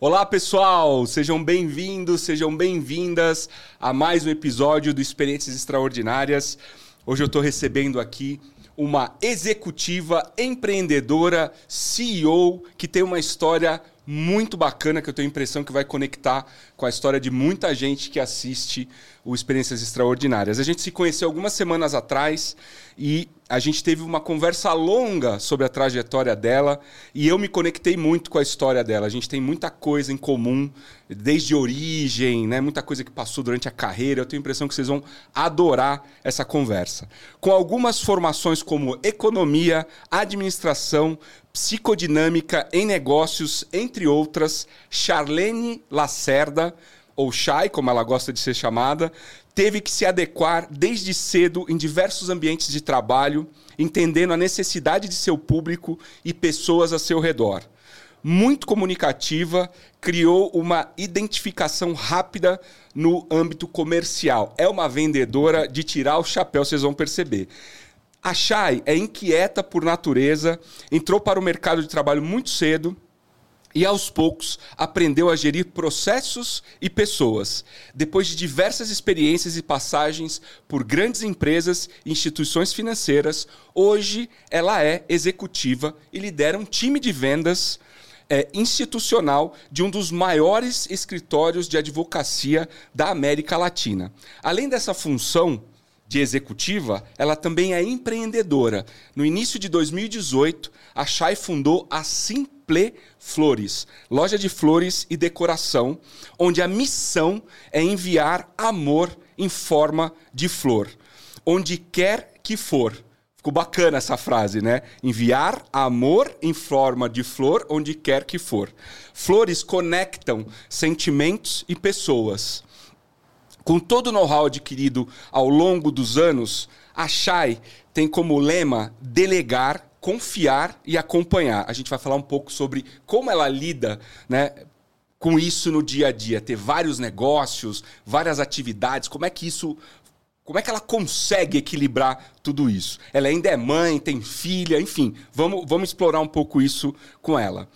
Olá, pessoal! Sejam bem-vindos, sejam bem-vindas a mais um episódio do Experiências Extraordinárias. Hoje eu estou recebendo aqui uma executiva, empreendedora, CEO, que tem uma história muito bacana que eu tenho a impressão que vai conectar com a história de muita gente que assiste o Experiências Extraordinárias. A gente se conheceu algumas semanas atrás e a gente teve uma conversa longa sobre a trajetória dela e eu me conectei muito com a história dela. A gente tem muita coisa em comum, desde origem, né? muita coisa que passou durante a carreira. Eu tenho a impressão que vocês vão adorar essa conversa. Com algumas formações como economia, administração, psicodinâmica em negócios, entre outras, Charlene Lacerda, ou Chay, como ela gosta de ser chamada, teve que se adequar desde cedo em diversos ambientes de trabalho, entendendo a necessidade de seu público e pessoas a seu redor. Muito comunicativa, criou uma identificação rápida no âmbito comercial. É uma vendedora de tirar o chapéu, vocês vão perceber. A Chay é inquieta por natureza, entrou para o mercado de trabalho muito cedo e aos poucos aprendeu a gerir processos e pessoas. Depois de diversas experiências e passagens por grandes empresas e instituições financeiras, hoje ela é executiva e lidera um time de vendas é, institucional de um dos maiores escritórios de advocacia da América Latina. Além dessa função de executiva, ela também é empreendedora. No início de 2018, a Chay fundou a Simple Flores, loja de flores e decoração, onde a missão é enviar amor em forma de flor, onde quer que for. Ficou bacana essa frase, né? Enviar amor em forma de flor onde quer que for. Flores conectam sentimentos e pessoas. Com todo o know-how adquirido ao longo dos anos, a Shai tem como lema delegar, confiar e acompanhar. A gente vai falar um pouco sobre como ela lida, né, com isso no dia a dia, ter vários negócios, várias atividades, como é que isso como é que ela consegue equilibrar tudo isso? Ela ainda é mãe, tem filha, enfim, vamos, vamos explorar um pouco isso com ela.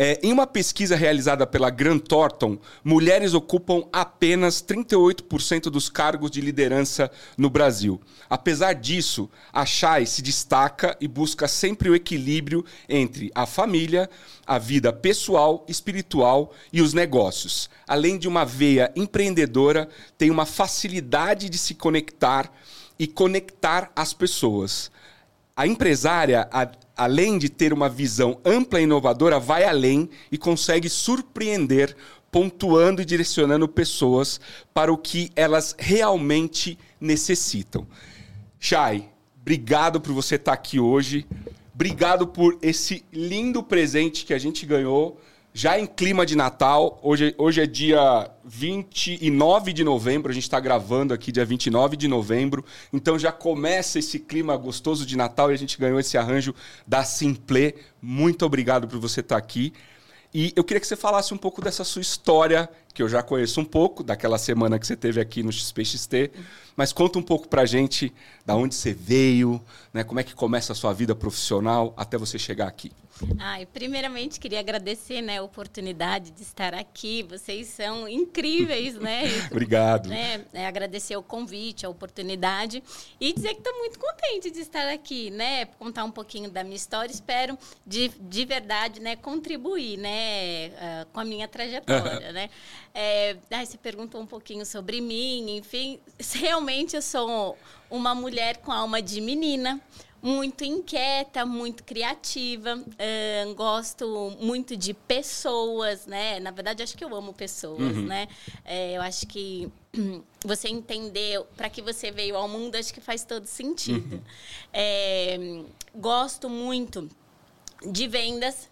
É, em uma pesquisa realizada pela Grant Thornton, mulheres ocupam apenas 38% dos cargos de liderança no Brasil. Apesar disso, a Chay se destaca e busca sempre o equilíbrio entre a família, a vida pessoal, espiritual e os negócios. Além de uma veia empreendedora, tem uma facilidade de se conectar e conectar as pessoas. A empresária, além de ter uma visão ampla e inovadora, vai além e consegue surpreender, pontuando e direcionando pessoas para o que elas realmente necessitam. Chay, obrigado por você estar aqui hoje. Obrigado por esse lindo presente que a gente ganhou já em clima de Natal, hoje, hoje é dia 29 de novembro, a gente está gravando aqui dia 29 de novembro, então já começa esse clima gostoso de Natal e a gente ganhou esse arranjo da Simple. Muito obrigado por você estar tá aqui. E eu queria que você falasse um pouco dessa sua história, que eu já conheço um pouco, daquela semana que você teve aqui no XPXT, mas conta um pouco pra gente da onde você veio, né, como é que começa a sua vida profissional até você chegar aqui. Ah, primeiramente queria agradecer né, a oportunidade de estar aqui. Vocês são incríveis, né? Obrigado. Né, é, agradecer o convite, a oportunidade e dizer que estou muito contente de estar aqui, né? Contar um pouquinho da minha história. Espero de, de verdade, né, contribuir, né, uh, com a minha trajetória, né? É, aí você perguntou um pouquinho sobre mim, enfim, realmente eu sou uma mulher com alma de menina muito inquieta, muito criativa. Uh, gosto muito de pessoas, né? Na verdade, acho que eu amo pessoas, uhum. né? É, eu acho que você entendeu para que você veio ao mundo, acho que faz todo sentido. Uhum. É, gosto muito de vendas.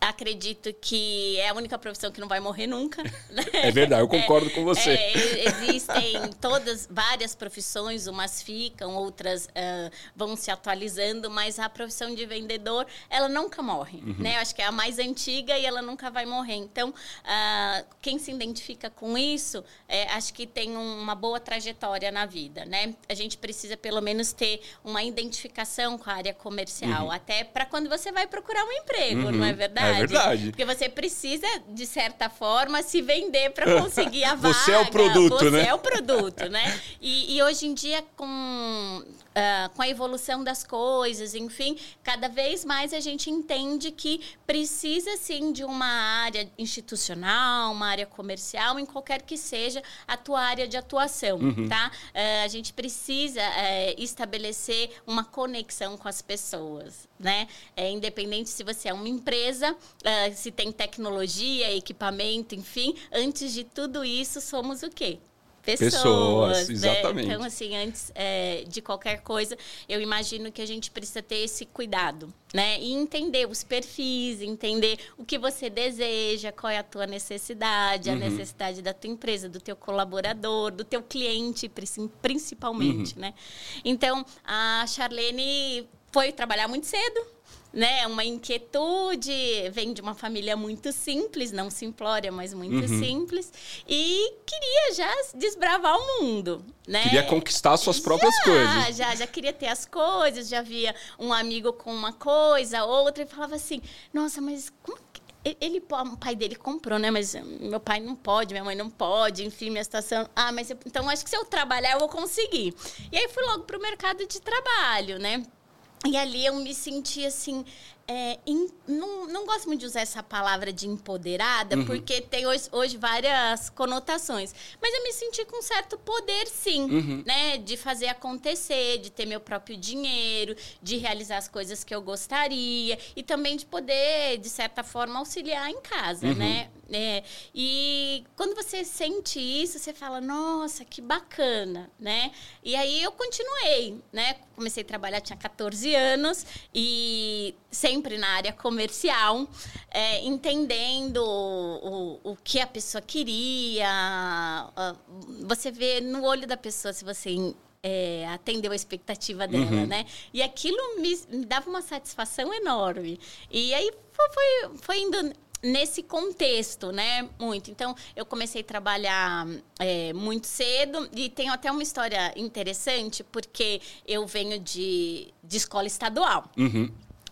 Acredito que é a única profissão que não vai morrer nunca. É verdade, eu concordo é, com você. É, existem todas, várias profissões, umas ficam, outras uh, vão se atualizando, mas a profissão de vendedor, ela nunca morre, uhum. né? Eu acho que é a mais antiga e ela nunca vai morrer. Então, uh, quem se identifica com isso, é, acho que tem uma boa trajetória na vida, né? A gente precisa, pelo menos, ter uma identificação com a área comercial, uhum. até para quando você vai procurar um emprego, uhum. não é verdade? É verdade. Porque você precisa, de certa forma, se vender para conseguir a vaga. Você é o produto, você né? Você é o produto, né? E, e hoje em dia, com Uh, com a evolução das coisas, enfim, cada vez mais a gente entende que precisa sim de uma área institucional, uma área comercial, em qualquer que seja a tua área de atuação, uhum. tá? Uh, a gente precisa uh, estabelecer uma conexão com as pessoas, né? É, independente se você é uma empresa, se tem tecnologia, equipamento, enfim, antes de tudo isso, somos o quê? Pessoas. pessoas né? exatamente. Então, assim, antes é, de qualquer coisa, eu imagino que a gente precisa ter esse cuidado, né? E entender os perfis, entender o que você deseja, qual é a tua necessidade, uhum. a necessidade da tua empresa, do teu colaborador, do teu cliente, principalmente, uhum. né? Então, a Charlene foi trabalhar muito cedo, né, uma inquietude, vem de uma família muito simples, não simplória, mas muito uhum. simples, e queria já desbravar o mundo, né? Queria conquistar suas já, próprias coisas. Já, já queria ter as coisas, já via um amigo com uma coisa, outra, e falava assim, nossa, mas como ele, o pai dele comprou, né? Mas meu pai não pode, minha mãe não pode, enfim, minha situação. Ah, mas eu, então acho que se eu trabalhar eu vou conseguir. E aí fui logo para o mercado de trabalho, né? E ali eu me senti assim. É, in, não, não gosto muito de usar essa palavra de empoderada, uhum. porque tem hoje, hoje, várias conotações. Mas eu me senti com certo poder, sim, uhum. né? De fazer acontecer, de ter meu próprio dinheiro, de realizar as coisas que eu gostaria e também de poder, de certa forma, auxiliar em casa, uhum. né? É, e quando você sente isso, você fala, nossa, que bacana, né? E aí eu continuei, né? Comecei a trabalhar, tinha 14 anos e sempre na área comercial, é, entendendo o, o, que a pessoa queria. Você vê no olho da pessoa se você é, atendeu a expectativa dela, uhum. né? E aquilo me, me, dava uma satisfação enorme. E aí foi, foi, foi indo nesse contexto, né? Muito. Então, eu comecei a trabalhar é, muito cedo e tenho até uma história interessante, porque eu venho de, de escola estadual. Uhum.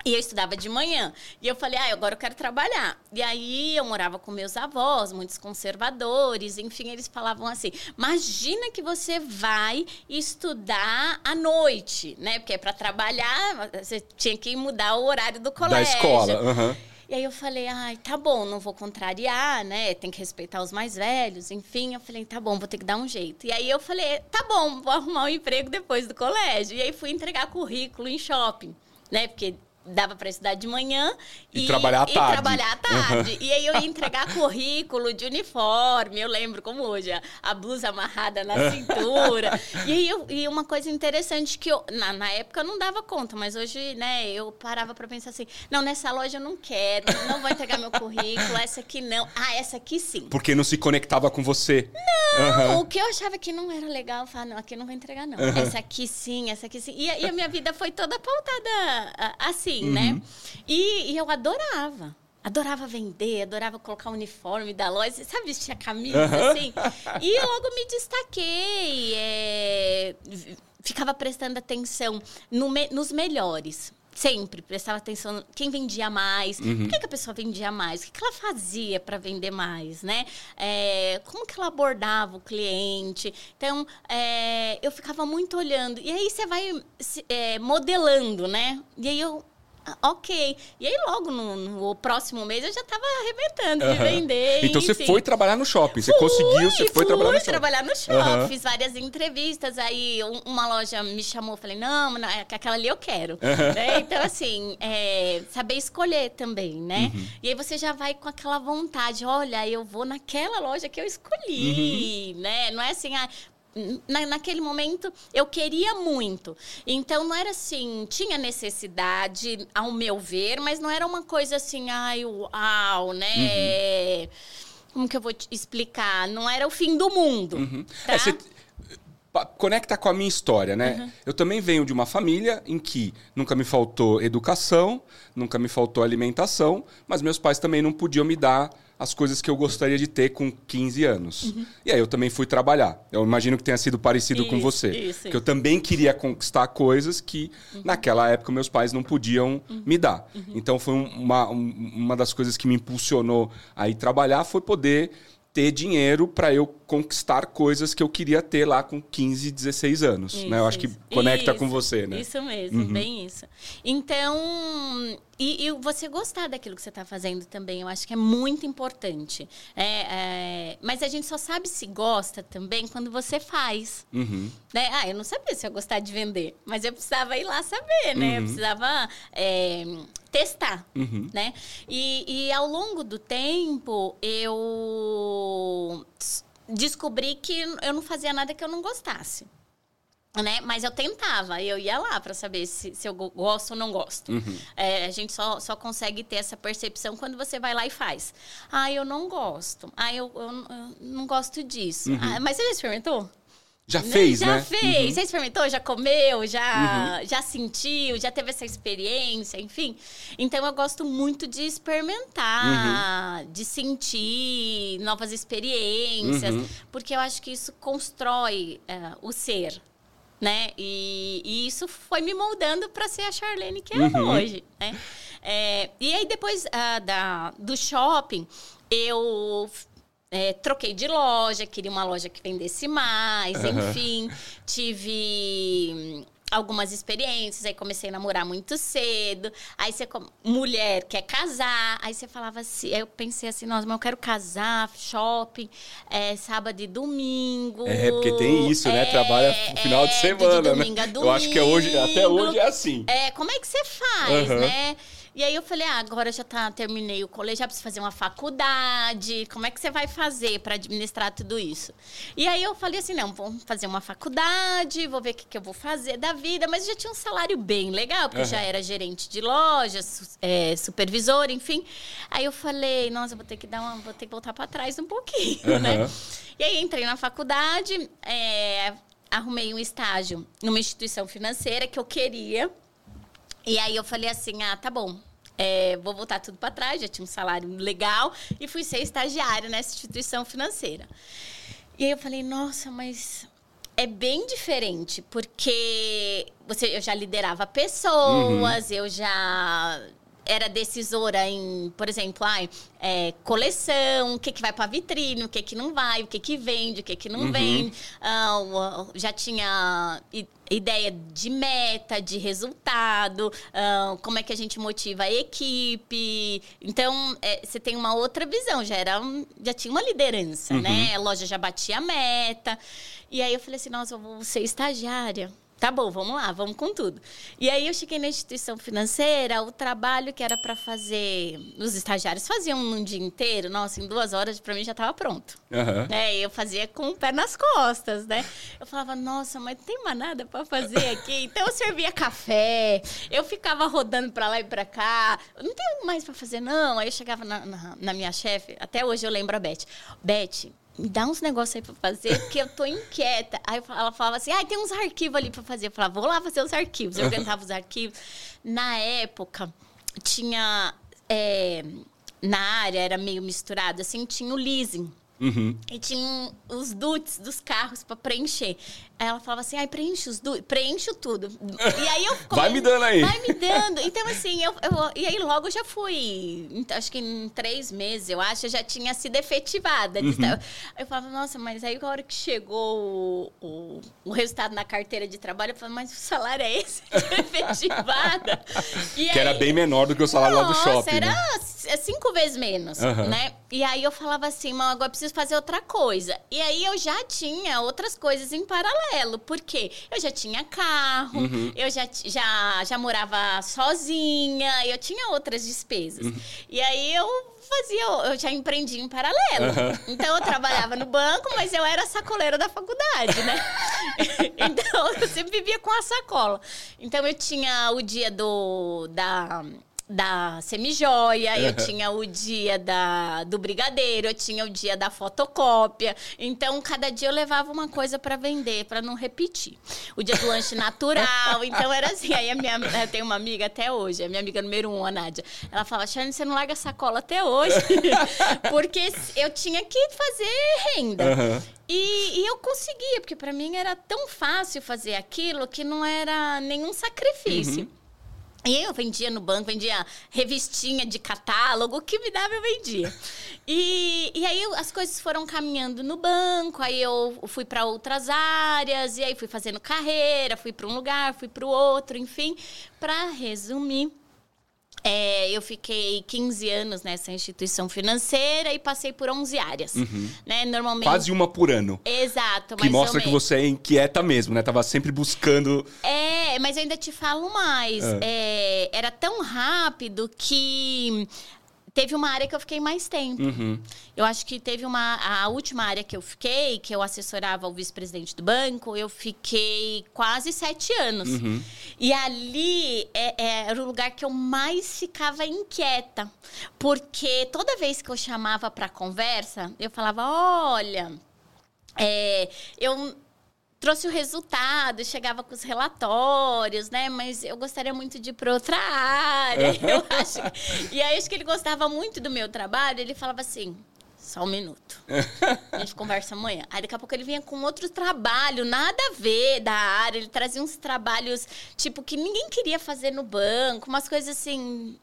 E eu estudava de manhã. E eu falei, ah, agora eu quero trabalhar. E aí eu morava com meus avós, muitos conservadores, enfim, eles falavam assim: imagina que você vai estudar à noite, né? Porque é para trabalhar, você tinha que mudar o horário do colégio. Da escola, uhum. E aí eu falei, ai, tá bom, não vou contrariar, né? Tem que respeitar os mais velhos, enfim. Eu falei, tá bom, vou ter que dar um jeito. E aí eu falei, tá bom, vou arrumar um emprego depois do colégio. E aí fui entregar currículo em shopping, né? Porque dava para estudar de manhã e, e trabalhar à tarde. E trabalhar à tarde. Uhum. E aí eu ia entregar currículo de uniforme, eu lembro como hoje, a, blusa amarrada na cintura. e aí eu, e uma coisa interessante que eu, na, na época eu não dava conta, mas hoje, né, eu parava para pensar assim, não, nessa loja eu não quero, não vou entregar meu currículo, essa aqui não. Ah, essa aqui sim. Porque não se conectava com você. Não, uhum. o que eu achava que não era legal, eu falava, não, aqui eu não vou entregar não. Uhum. Essa aqui sim, essa aqui sim. E, e a minha vida foi toda pautada assim, assim, né? uhum. né? E, e eu adorava. Adorava vender, adorava colocar o uniforme da loja, sabe, vestir a camisa, uhum. assim. E logo me destaquei, é, ficava prestando atenção no me, nos melhores. Sempre prestava atenção quem vendia mais, uhum. por que, que, a pessoa vendia mais, o que, que ela fazia para vender mais, né? É, como que ela abordava o cliente. Então, é, eu ficava muito olhando. E aí você vai é, modelando, né? E aí eu ok. E aí, logo no, no próximo mês, eu já estava arrebentando uhum. de vender. Então, enfim. você foi trabalhar no shopping. Você fui, conseguiu, você foi trabalhar no shopping. trabalhar no shopping. Uhum. Fiz várias entrevistas. Aí, uma loja me chamou. Falei, não, não é aquela ali eu quero. Uhum. Né? Então, assim, é, saber escolher também, né? Uhum. E aí, você já vai com aquela vontade. Olha, eu vou naquela loja que eu escolhi, uhum. né? Não é assim, ah, na, naquele momento eu queria muito. Então não era assim, tinha necessidade, ao meu ver, mas não era uma coisa assim, ai, uau, né? Uhum. Como que eu vou te explicar? Não era o fim do mundo. Uhum. Tá? É, conecta com a minha história, né? Uhum. Eu também venho de uma família em que nunca me faltou educação, nunca me faltou alimentação, mas meus pais também não podiam me dar as coisas que eu gostaria de ter com 15 anos. Uhum. E aí eu também fui trabalhar. Eu imagino que tenha sido parecido isso, com você. Isso, que eu também queria conquistar coisas que uhum. naquela época meus pais não podiam uhum. me dar. Uhum. Então foi uma, uma das coisas que me impulsionou a ir trabalhar foi poder ter dinheiro para eu conquistar coisas que eu queria ter lá com 15, 16 anos. Isso, né? Eu acho que conecta isso, com você, né? Isso mesmo, uhum. bem isso. Então, e, e, você gostar daquilo que você está fazendo também, eu acho que é muito importante. É, é, mas a gente só sabe se gosta também quando você faz. Uhum. Né? Ah, eu não sabia se eu gostar de vender, mas eu precisava ir lá saber, né? Uhum. Eu precisava é, testar, uhum. né? E, e ao longo do tempo, eu descobri que eu não fazia nada que eu não gostasse. Né? Mas eu tentava, eu ia lá para saber se, se eu gosto ou não gosto. Uhum. É, a gente só, só consegue ter essa percepção quando você vai lá e faz. Ah, eu não gosto. Ah, eu, eu, eu não gosto disso. Uhum. Ah, mas você já experimentou? Já fez, já né? Já fez. Uhum. Você experimentou? Já comeu? Já, uhum. já sentiu? Já teve essa experiência? Enfim. Então, eu gosto muito de experimentar, uhum. de sentir novas experiências. Uhum. Porque eu acho que isso constrói uh, o ser, né? E, e, isso foi me moldando para ser a Charlene que é uhum. hoje, né? É, e aí, depois uh, da, do shopping, eu é, troquei de loja, queria uma loja que vendesse mais, uhum. enfim. Tive algumas experiências, aí comecei a namorar muito cedo. Aí você, mulher, quer casar. Aí você falava assim, eu pensei assim, nossa, mas eu quero casar, shopping, é, sábado e domingo. É, porque tem isso, né? Trabalha no final de é, semana, de domingo né? A domingo. Eu acho que é hoje, até hoje é assim. É, como é que você faz, uhum. né? E aí eu falei, ah, agora já tá, terminei o colégio, já preciso fazer uma faculdade. Como é que você vai fazer para administrar tudo isso? E aí eu falei assim, não, vou fazer uma faculdade, vou ver o que, que eu vou fazer da vida. Mas eu já tinha um salário bem legal, porque uhum. já era gerente de loja, é, supervisor, enfim. Aí eu falei, nossa, vou ter que dar uma, vou ter que voltar para trás um pouquinho, uhum. né? E aí entrei na faculdade, é, arrumei um estágio numa instituição financeira que eu queria. E aí eu falei assim, ah, tá bom, é, vou voltar tudo para trás, já tinha um salário legal e fui ser estagiária nessa instituição financeira. E aí eu falei, nossa, mas é bem diferente, porque você, eu já liderava pessoas, uhum. eu já era decisora em, por exemplo, ai, é, coleção, o que, que vai para vitrine, o que, que não vai, o que, que vende, o que, que não uhum. vende. Uh, já tinha ideia de meta, de resultado, uh, como é que a gente motiva a equipe. Então, é, você tem uma outra visão, já, era, já tinha uma liderança, uhum. né? A loja já batia a meta. E aí eu falei assim, nossa, eu vou ser estagiária. Tá bom, vamos lá, vamos com tudo. E aí eu cheguei na instituição financeira, o trabalho que era para fazer, os estagiários faziam num dia inteiro, nossa, em duas horas para mim já estava pronto. Uhum. Né? Eu fazia com o pé nas costas, né? Eu falava, nossa, mas não tem mais nada para fazer aqui. Então eu servia café, eu ficava rodando para lá e para cá, não tenho mais para fazer não. Aí eu chegava na, na, na minha chefe, até hoje eu lembro a Beth. Beth, me dá uns negócios aí pra fazer, porque eu tô inquieta. Aí ela falava assim, ah, tem uns arquivos ali pra fazer. Eu falava, vou lá fazer os arquivos. Eu organizava os arquivos. Na época, tinha... É, na área, era meio misturado, assim, tinha o leasing. Uhum. E tinha os duts dos carros para preencher. Aí ela falava assim, ai, preenche os preencho tudo. E aí eu... Come... Vai me dando aí. Vai me dando. Então, assim, eu, eu, E aí logo já fui, acho que em três meses, eu acho, eu já tinha sido efetivada. Uhum. Eu falava, nossa, mas aí a hora que chegou o, o, o resultado na carteira de trabalho, eu falava, mas o salário é esse de efetivada? que aí... era bem menor do que o salário nossa, lá do shopping. era... Né? cinco vezes menos, Aham. né? E aí eu falava assim, mas agora eu preciso fazer outra coisa. E aí eu já tinha outras coisas em paralelo, porque eu já tinha carro, Uhum. eu já, já, já morava sozinha, eu tinha outras despesas. Uhum. E aí eu fazia, eu já empreendi em paralelo. Aham. Então eu trabalhava no banco, mas eu era sacoleira da faculdade, né? então eu sempre vivia com a sacola. Então eu tinha o dia do da da semijoia, eu tinha o dia da, do brigadeiro, eu tinha o dia da fotocópia. Então, cada dia eu levava uma coisa para vender, para não repetir. O dia do lanche natural. Então, era assim. Aí, a minha, eu tenho uma amiga até hoje, a minha amiga número um, a Nádia. Ela fala: Shane, você não larga a sacola até hoje. Porque eu tinha que fazer renda. Aham. E, e eu conseguia, porque para mim era tão fácil fazer aquilo que não era nenhum sacrifício. E eu vendia no banco, vendia revistinha de catálogo, o que me dava eu vendia. E, e aí as coisas foram caminhando no banco, aí eu fui para outras áreas, e aí fui fazendo carreira, fui para um lugar, fui para o outro, enfim. Para resumir, é, eu fiquei 15 anos nessa instituição financeira e passei por 11 áreas. Né? Normalmente. Quase uma por ano. Exato, Que mostra que você é inquieta mesmo, né? Tava sempre buscando. É, mas eu ainda te falo mais. Ah. É, era tão rápido que teve uma área que eu fiquei mais tempo. Uhum. Eu acho que teve uma. A última área que eu fiquei, que eu assessorava o vice-presidente do banco, eu fiquei quase sete anos. Uhum. E ali é- é- era o lugar que eu mais ficava inquieta. Porque toda vez que eu chamava para conversa, eu falava: olha, é, eu trouxe o resultado, chegava com os relatórios, né? Mas eu gostaria muito de ir para outra área. eu acho. E aí acho que ele gostava muito do meu trabalho. Ele falava assim. Só um minuto. A gente conversa amanhã. Aí daqui a pouco ele vinha com outro trabalho, nada a ver da área. Ele trazia uns trabalhos, tipo, que ninguém queria fazer no banco, umas coisas assim,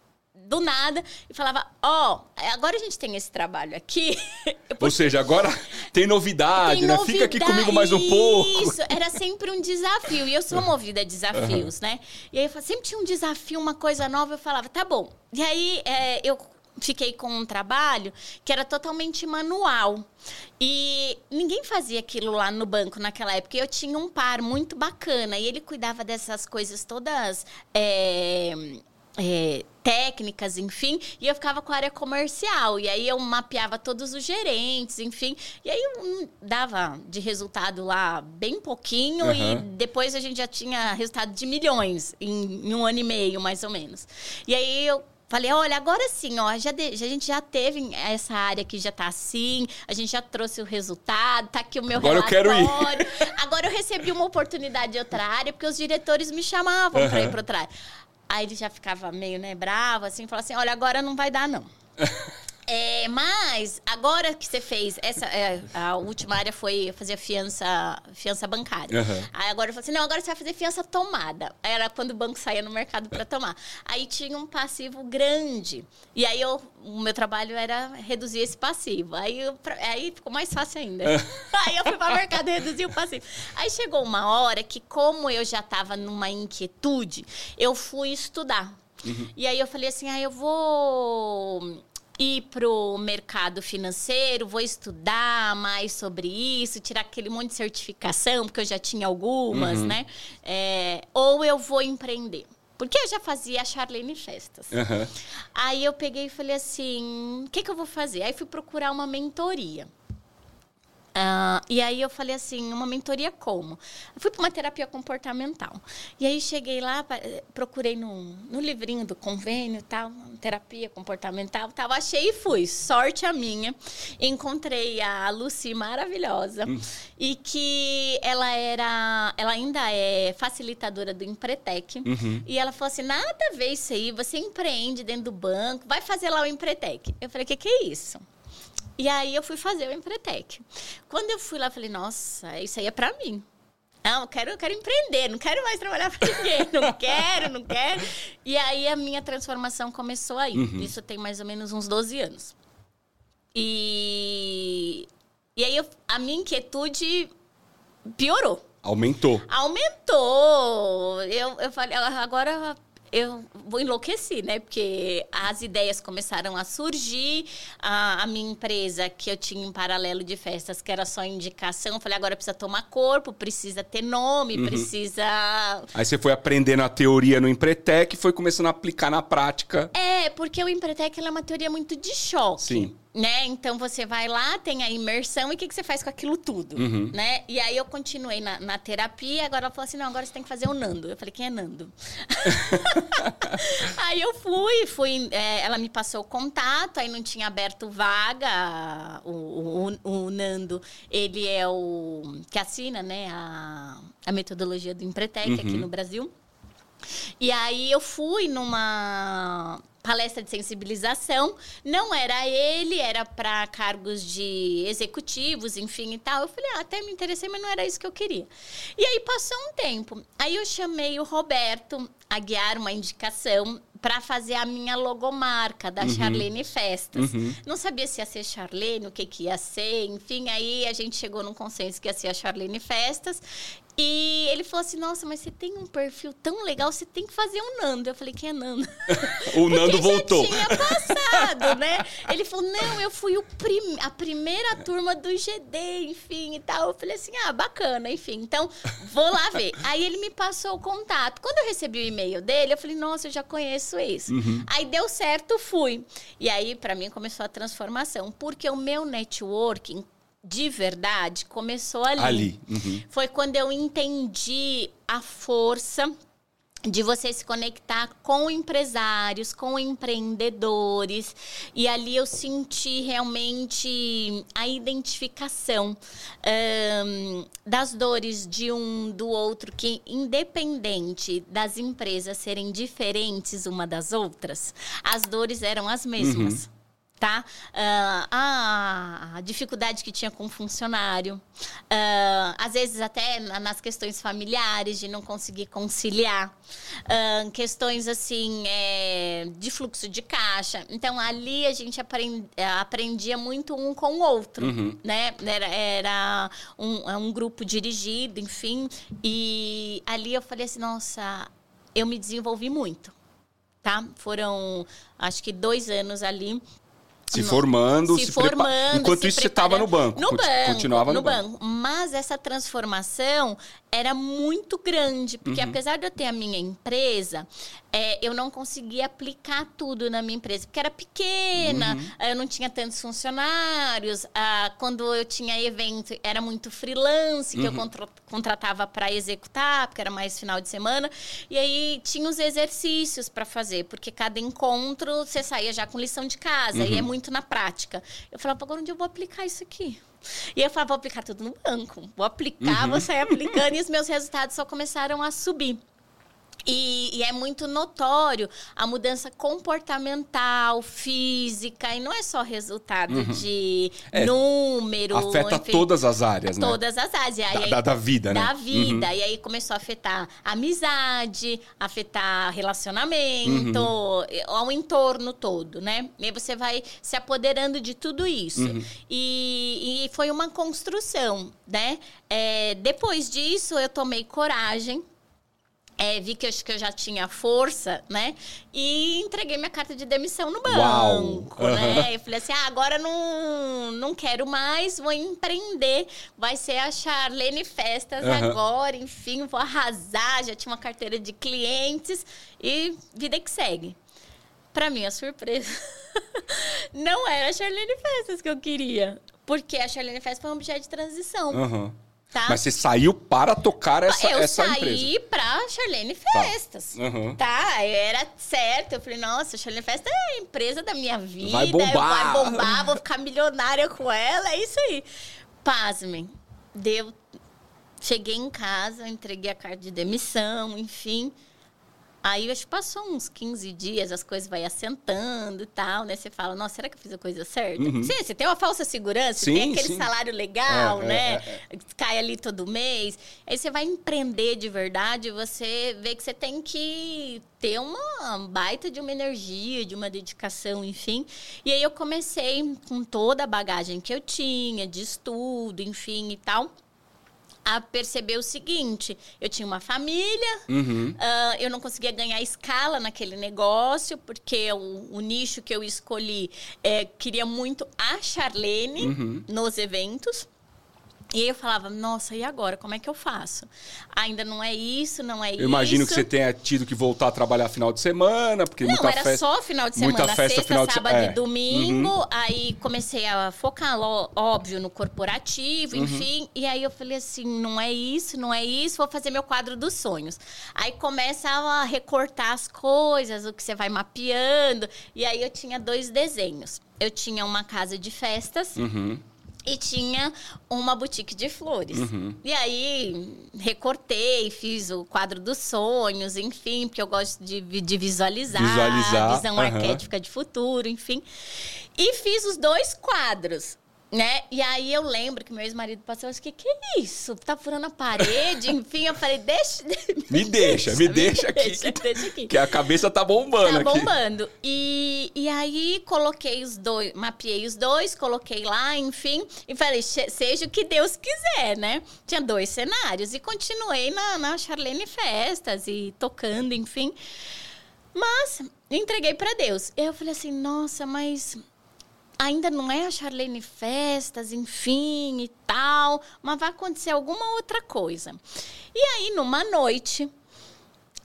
do nada. E falava: Ó, agora a gente tem esse trabalho aqui. Ou seja, agora tem novidade, tem né? Fica aqui comigo mais um pouco. Isso, era sempre um desafio. E eu sou movida a desafios, né? E aí eu sempre tinha um desafio, uma coisa nova, eu falava, tá bom. E aí é, eu fiquei com um trabalho que era totalmente manual. E ninguém fazia aquilo lá no banco naquela época. Eu tinha um par muito bacana e ele cuidava dessas coisas todas. é, é, técnicas, enfim, e eu ficava com a área comercial. E aí eu mapeava todos os gerentes, enfim. E aí eu hum, dava de resultado lá bem pouquinho e Aham. depois a gente já tinha resultado de milhões em, em um ano e meio, mais ou menos. E aí eu Falei, olha, agora sim, ó, já de- a gente já teve essa área que já tá assim, a gente já trouxe o resultado, tá aqui o meu Agora eu quero ir. relatório. Agora eu recebi uma oportunidade de outra área, porque os diretores me chamavam para ir para outra área. Aí ele já ficava meio, né, bravo, assim, falou assim: olha, agora não vai dar, não. É, mas agora que você fez essa é, a última área foi fazer fiança fiança bancária. Aham. Aí agora eu falei assim, não, agora você vai fazer fiança tomada. Era quando o banco saía no mercado para tomar. Aí tinha um passivo grande. E aí eu, o meu trabalho era reduzir esse passivo. Aí, eu, aí ficou mais fácil ainda. aí eu fui para o mercado e reduzi o passivo. Aí chegou uma hora que, como eu já estava numa inquietude, eu fui estudar. E aí eu falei assim, ah, eu vou ir pro mercado financeiro, vou estudar mais sobre isso, tirar aquele monte de certificação, porque eu já tinha algumas, né? É, ou eu vou empreender. Porque eu já fazia a Charlene Festas. Aham. Aí eu peguei e falei assim: o que, que eu vou fazer? Aí fui procurar uma mentoria. Ah, e aí eu falei assim, uma mentoria como? Eu fui para uma terapia comportamental. E aí cheguei lá, eh, procurei no, no livrinho do convênio, tal, terapia comportamental, tal, achei e fui. Sorte a minha. Encontrei a Lucy maravilhosa e que ela era, ela ainda é facilitadora do Empretec. E ela falou assim: "Nada a ver isso aí, você empreende dentro do banco, vai fazer lá o Empretec". Eu falei: "Que que é isso?" E aí eu fui fazer o Empretec. Quando eu fui lá, falei, nossa, isso aí é pra mim. Não, eu quero, eu quero empreender, não quero mais trabalhar para ninguém, não quero, não quero. E aí a minha transformação começou aí. Isso tem mais ou menos uns 12 anos. E, e aí eu- a minha inquietude piorou Aumentou. aumentou. Eu, eu falei, agora eu vou enlouquecer, né? Porque as ideias começaram a surgir. A, a, minha empresa, que eu tinha em paralelo de festas, que era só indicação, eu falei, agora precisa tomar corpo, precisa ter nome, uhum. precisa. Aí você foi aprendendo a teoria no Empretec e foi começando a aplicar na prática. É, porque o Empretec é uma teoria muito de choque. Sim né? Então você vai lá, tem a imersão e o que, que você faz com aquilo tudo, uhum. né? E aí eu continuei na, na, terapia, agora ela falou assim, não, agora você tem que fazer o Nando. Eu falei, quem é Nando? aí eu fui, fui, é, ela me passou o contato, aí não tinha aberto vaga, o, o, o Nando, ele é o que assina, né, a, a metodologia do Empretec uhum. aqui no Brasil. E aí eu fui numa palestra de sensibilização. Não era ele, era para cargos de executivos, enfim e tal. Eu falei, ah, até me interessei, mas não era isso que eu queria. E aí passou um tempo. Aí eu chamei o Roberto a guiar uma indicação para fazer a minha logomarca da uhum. Charlene Festas. Uhum. Não sabia se ia ser Charlene, o que, que ia ser, enfim. Aí a gente chegou num consenso que ia ser a Charlene Festas. E ele falou assim: Nossa, mas você tem um perfil tão legal, você tem que fazer um Nando. Eu falei: Quem é Nando? o Nando voltou. Já tinha passado, né? Ele falou: Não, eu fui prim a primeira turma do GD, enfim e tal. Eu falei assim: Ah, bacana, enfim. Então, vou lá ver. Aí ele me passou o contato. Quando eu recebi o e-mail dele, eu falei: Nossa, eu já conheço isso. Uhum. Aí deu certo, fui. E aí, para mim, começou a transformação. Porque o meu networking de verdade começou ali. Ali. Uhum. Foi quando eu entendi a força de você se conectar com empresários, com empreendedores. E ali eu senti realmente a identificação um, das dores de um do outro, que independente das empresas serem diferentes uma das outras, as dores eram as mesmas. Uhum tá? Uh, a, dificuldade que tinha com o funcionário, uh, às vezes até nas questões familiares de não conseguir conciliar, uh, questões assim é, de fluxo de caixa. Então ali a gente aprend, aprendia muito um com o outro, uhum. né? Era, era um, um grupo dirigido, enfim, e ali eu falei assim, nossa, eu me desenvolvi muito. Tá? Foram, acho que dois anos ali se formando, se, se formando. Enquanto se isso, você estava no banco. No banco. Continuava no, no banco. banco. Mas essa transformação era muito grande, porque uhum. apesar de eu ter a minha empresa, é, eu não conseguia aplicar tudo na minha empresa, porque era pequena, uhum. eu não tinha tantos funcionários. Ah, quando eu tinha evento, era muito freelance, que uhum. eu contra contratava para executar, porque era mais final de semana. E aí tinha os exercícios para fazer, porque cada encontro você saía já com lição de casa, e é uhum. Muito na prática. Eu falava, agora onde eu vou aplicar isso aqui? E eu falava, vou aplicar tudo no banco. Vou aplicar, uhum. vou sair aplicando e os meus resultados só começaram a subir. E, e, é muito notório a mudança comportamental, física, e não é só resultado uhum. de é, número. Afeta enfim, todas as áreas, né? Todas as áreas. Da, aí, da, da, vida, né? Da vida. Uhum. E aí começou a afetar a amizade, afetar relacionamento, uhum. ao entorno todo, né? E aí você vai se apoderando de tudo isso. Uhum. E, e, foi uma construção, né? É, depois disso, eu tomei coragem é, vi que eu, que eu já tinha força, né? E entreguei minha carta de demissão no banco, Uau. né? Eu falei assim, ah, agora não, não quero mais, vou empreender. Vai ser a Charlene Festas uhum. agora, enfim, vou arrasar. Já tinha uma carteira de clientes e vida que segue. Para mim, a surpresa não era a Charlene Festas que eu queria. Porque a Charlene Festas foi um objeto de transição. Uhum. Tá? Mas você saiu para tocar essa, eu essa empresa? Eu saí para Charlene tá. Festas. Tá. Uhum. tá. Era certo. Eu falei, nossa, Charlene Festas é a empresa da minha vida. Vai bombar. Vai bombar, vou ficar milionária com ela. É isso aí. Pasmem. Deu... Cheguei em casa, entreguei a carta de demissão, enfim. Aí acho que passou uns 15 dias, as coisas vai assentando e tal, né? Você fala, nossa, será que eu fiz a coisa certa? Uhum. Sim, você tem uma falsa segurança, sim, tem aquele sim. salário legal, é, é né? É, é, Cai ali todo mês. Aí você vai empreender de verdade, você vê que você tem que ter uma baita de uma energia, de uma dedicação, enfim. E aí eu comecei com toda a bagagem que eu tinha, de estudo, enfim e tal a perceber o seguinte: eu tinha uma família, Uhum. ah, eu não conseguia ganhar escala naquele negócio, porque o, o nicho que eu escolhi é, queria muito a Charlene Uhum. nos eventos. E aí eu falava, nossa, e agora? Como é que eu faço? Ainda não é isso, não é isso. Eu imagino que você tenha tido que voltar a trabalhar final de semana, porque Não, muita era festa. só final de muita semana, festa sexta, final de sábado é. e domingo. Aí comecei a focar, óbvio, no Uhum. corporativo, enfim. E aí eu falei assim, não é isso, não é isso, vou fazer meu quadro dos sonhos. Aí começa a recortar as coisas, o que você vai mapeando. E aí eu tinha dois desenhos. Eu tinha uma casa de festas. Uhum. E tinha uma boutique de flores. E aí recortei, fiz o quadro dos sonhos, enfim, porque eu gosto de, de visualizar, Visualizar, visão arquética de futuro, enfim. E fiz os dois quadros. Né? E aí eu lembro que meu ex-marido passou, eu que que é isso? Tá furando a parede, enfim, eu falei, deixa, Me deixa, me deixa aqui. deixa, deixa aqui. Que a cabeça tá bombando Tá aqui. bombando. E, e aí coloquei os dois, mapeei os dois, coloquei lá, enfim, e falei, "Se- seja o que Deus quiser, né? Tinha dois cenários. E continuei na, na Charlene Festas e tocando, enfim. Mas entreguei pra Deus. Eu falei assim, nossa, mas ainda não é a Charlene Festas, enfim e tal, mas vai acontecer alguma outra coisa. E aí, numa noite,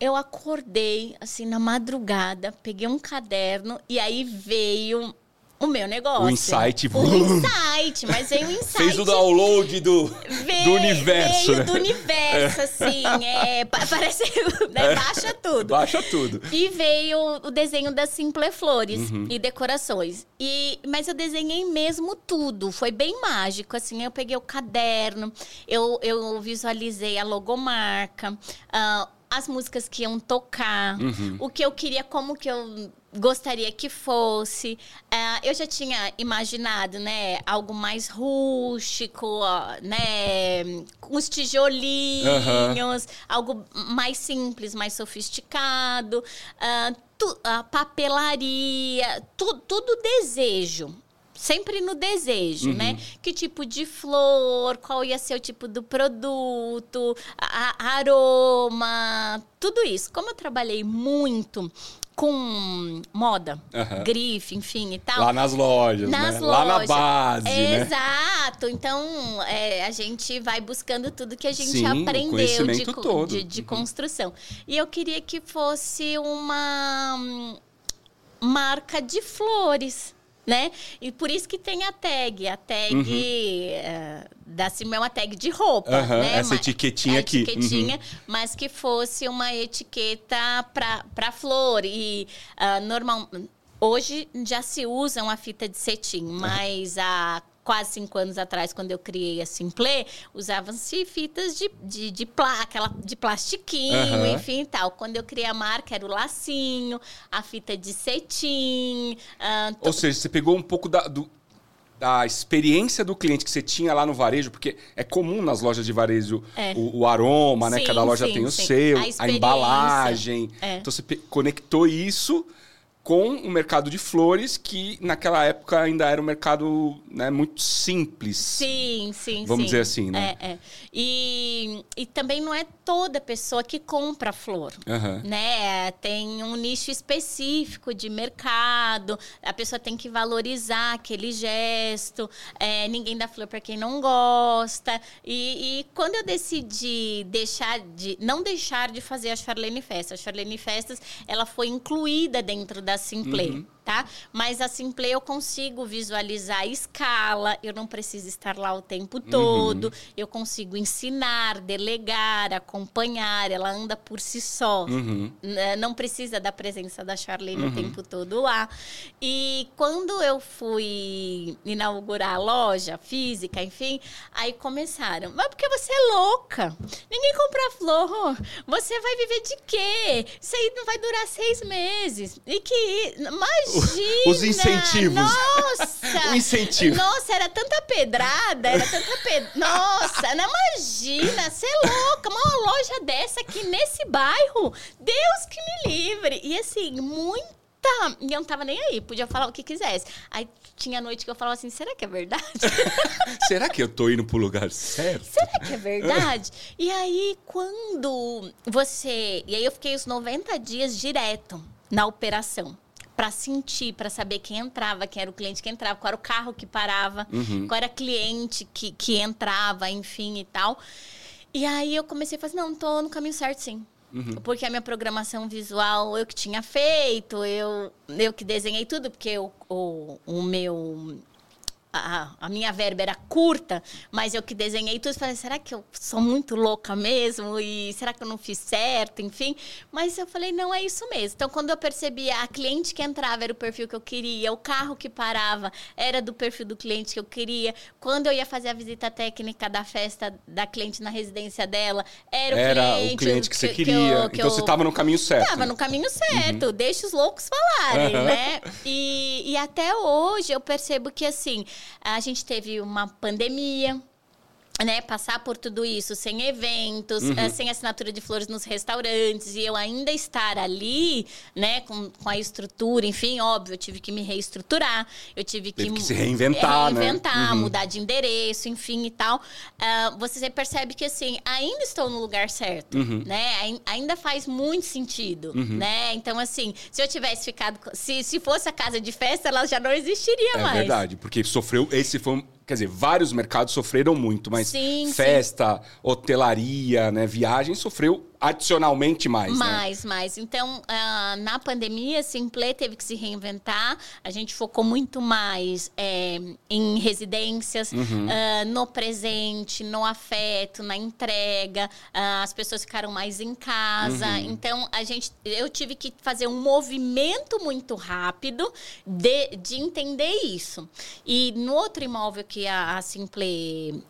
eu acordei, assim, na madrugada, peguei um caderno e aí veio o meu negócio. O insight, O insight, mas veio o insight. Fez o download do, Veio, do universo, veio né? do universo, assim. É, pa- parece. Né, baixa tudo. Baixa tudo. E veio o desenho das Simple Flores Uhum. e decorações. E, mas eu desenhei mesmo tudo. Foi bem mágico, assim. Eu peguei o caderno, eu, eu visualizei a logomarca, ah, as músicas que iam tocar, Uhum. o que eu queria, como que eu gostaria que fosse. Ah, eu já tinha imaginado, né, algo mais rústico, ó, né, os tijolinhos, algo mais simples, mais sofisticado, ah, tu- a papelaria, tu- tudo desejo. Sempre no desejo, né? Que tipo de flor, qual ia ser o tipo do produto, a, a- aroma, tudo isso. Como eu trabalhei muito com moda, Aham. grife, enfim e tal. Lá nas lojas, Nas né? lojas. Lá na base, né? Exato. Então, é, a gente vai buscando tudo que a gente Sim, aprendeu de, de, de Uhum. construção. E eu queria que fosse uma hum, marca de flores. Né? E por isso que tem a tag. A tag eh, da Cima é uma tag de roupa. Uhum. Né? essa etiquetinha a aqui. Uhum. etiquetinha, mas que fosse uma etiqueta para flor. E ah, normal, hoje já se usa uma fita de cetim, mas há quase cinco anos atrás, quando eu criei a Simple, usavam-se fitas de, de, de, plá, aquela, de plastiquinho, Aham. enfim e tal. Quando eu criei a marca, era o lacinho, a fita de cetim. ah, Ou seja, você pegou um pouco da, do- da experiência do cliente que você tinha lá no varejo, porque é comum nas lojas de varejo É. o, o aroma, né? Sim, Cada loja sim, tem o sim. seu, A a, embalagem. É. Então você conectou isso com o mercado de flores, que naquela época ainda era um mercado né, muito simples. Sim, sim, Vamos sim. dizer assim, né? É, é. E, e também não é toda pessoa que compra flor. Aham. Né? Tem um nicho específico de mercado, a pessoa tem que valorizar aquele gesto, é, ninguém dá flor para quem não gosta. E, e quando eu decidi deixar de não deixar de fazer a Charlene Festa, a Charlene Festas ela foi incluída dentro da Simple. Tá? Mas a Simple eu consigo visualizar a escala, eu não preciso estar lá o tempo todo, eu consigo ensinar, delegar, acompanhar, ela anda por si só. Uhum. Né? Não precisa da presença da Charlene o tempo todo lá. E quando eu fui inaugurar a loja física, enfim, aí começaram. Mas porque você é louca? Ninguém compra flor. Você vai viver de quê? Isso aí não vai durar seis meses. E que. Imagina! Os incentivos. Nossa! O incentivo. Nossa, era tanta pedrada, era tanta pedrada. Nossa, não imagina, você é louca, uma loja dessa aqui nesse bairro. Deus que me livre. E assim, muito tá. E eu não tava nem aí, podia falar o que quisesse. Aí tinha noite que eu falava assim, será que é verdade? será que eu tô indo pro lugar certo? Será que é verdade? e aí, quando você. E aí eu fiquei os 90 dias direto na operação para sentir, para saber quem entrava, quem era o cliente que entrava, qual era o carro que parava, uhum. qual era cliente que, que entrava, enfim e tal. E aí eu comecei a fazer, não, tô no caminho certo, sim. Uhum. Porque a minha programação visual eu que tinha feito, eu, eu que desenhei tudo, porque o, o, o meu a, a, minha verba era curta, mas eu que desenhei tudo, falei, será que eu sou muito louca mesmo? E será que eu não fiz certo? Enfim. Mas eu falei, não, é isso mesmo. Então, quando eu percebi a cliente que entrava era o perfil que eu queria, o carro que parava era do perfil do cliente que eu queria, quando eu ia fazer a visita técnica da festa da cliente na residência dela, era o era cliente. o cliente que, você queria. Que eu, que então, eu... você estava no caminho certo. Estava no caminho certo. Uhum. Deixa os loucos falarem, uhum. né? E, e até hoje eu percebo que, assim, a gente teve uma pandemia, né, passar por tudo isso sem eventos, uhum. uh, sem assinatura de flores nos restaurantes e eu ainda estar ali, né, com, com a estrutura, enfim, óbvio, eu tive que me reestruturar, eu tive que, que se reinventar, né? reinventar, né? uhum. mudar de endereço, enfim e tal. Uh, você percebe que assim, ainda estou no lugar certo, uhum. né? Ainda faz muito sentido, uhum. né? Então assim, se eu tivesse ficado, se, se fosse a casa de festa, ela já não existiria é mais. É verdade, porque sofreu, esse foi Quer dizer, vários mercados sofreram muito, mas sim, festa, sim. hotelaria, né, viagem sofreu adicionalmente mais. Mais, né? mais. Então, uh, na pandemia, a Simplê teve que se reinventar. A gente focou muito mais é, em residências, uhum. uh, no presente, no afeto, na entrega. Uh, as pessoas ficaram mais em casa. Uhum. Então, a gente, eu tive que fazer um movimento muito rápido de, de entender isso. E no outro imóvel que a, a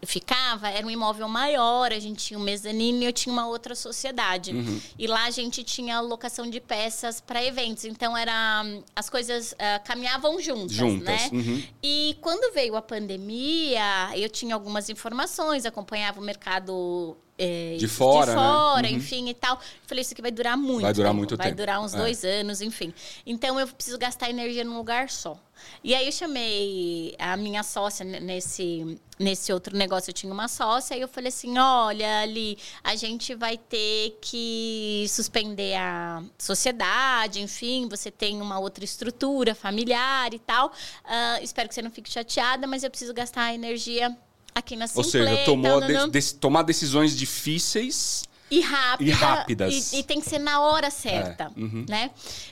ficava, era um imóvel maior, a gente tinha um mezanino e eu tinha uma outra sociedade. Uhum. E lá a gente tinha locação de peças para eventos. Então era as coisas uh, caminhavam juntas, juntas né? Uhum. E quando veio a pandemia, eu tinha algumas informações, acompanhava o mercado é, de fora, de fora né? uhum. enfim e tal. Falei, isso aqui vai durar muito. Vai durar tempo. muito vai tempo. Vai durar uns é. dois anos, enfim. Então eu preciso gastar energia num lugar só. E aí eu chamei a minha sócia nesse, nesse outro negócio, eu tinha uma sócia, e eu falei assim: olha, ali, a gente vai ter que suspender a sociedade, enfim, você tem uma outra estrutura familiar e tal. Uh, espero que você não fique chateada, mas eu preciso gastar energia aqui na Simplay. Ou seja, tomou de, de, tomar decisões difíceis e rápida. E rápidas. E, e, tem que ser na hora certa, é. uhum. né?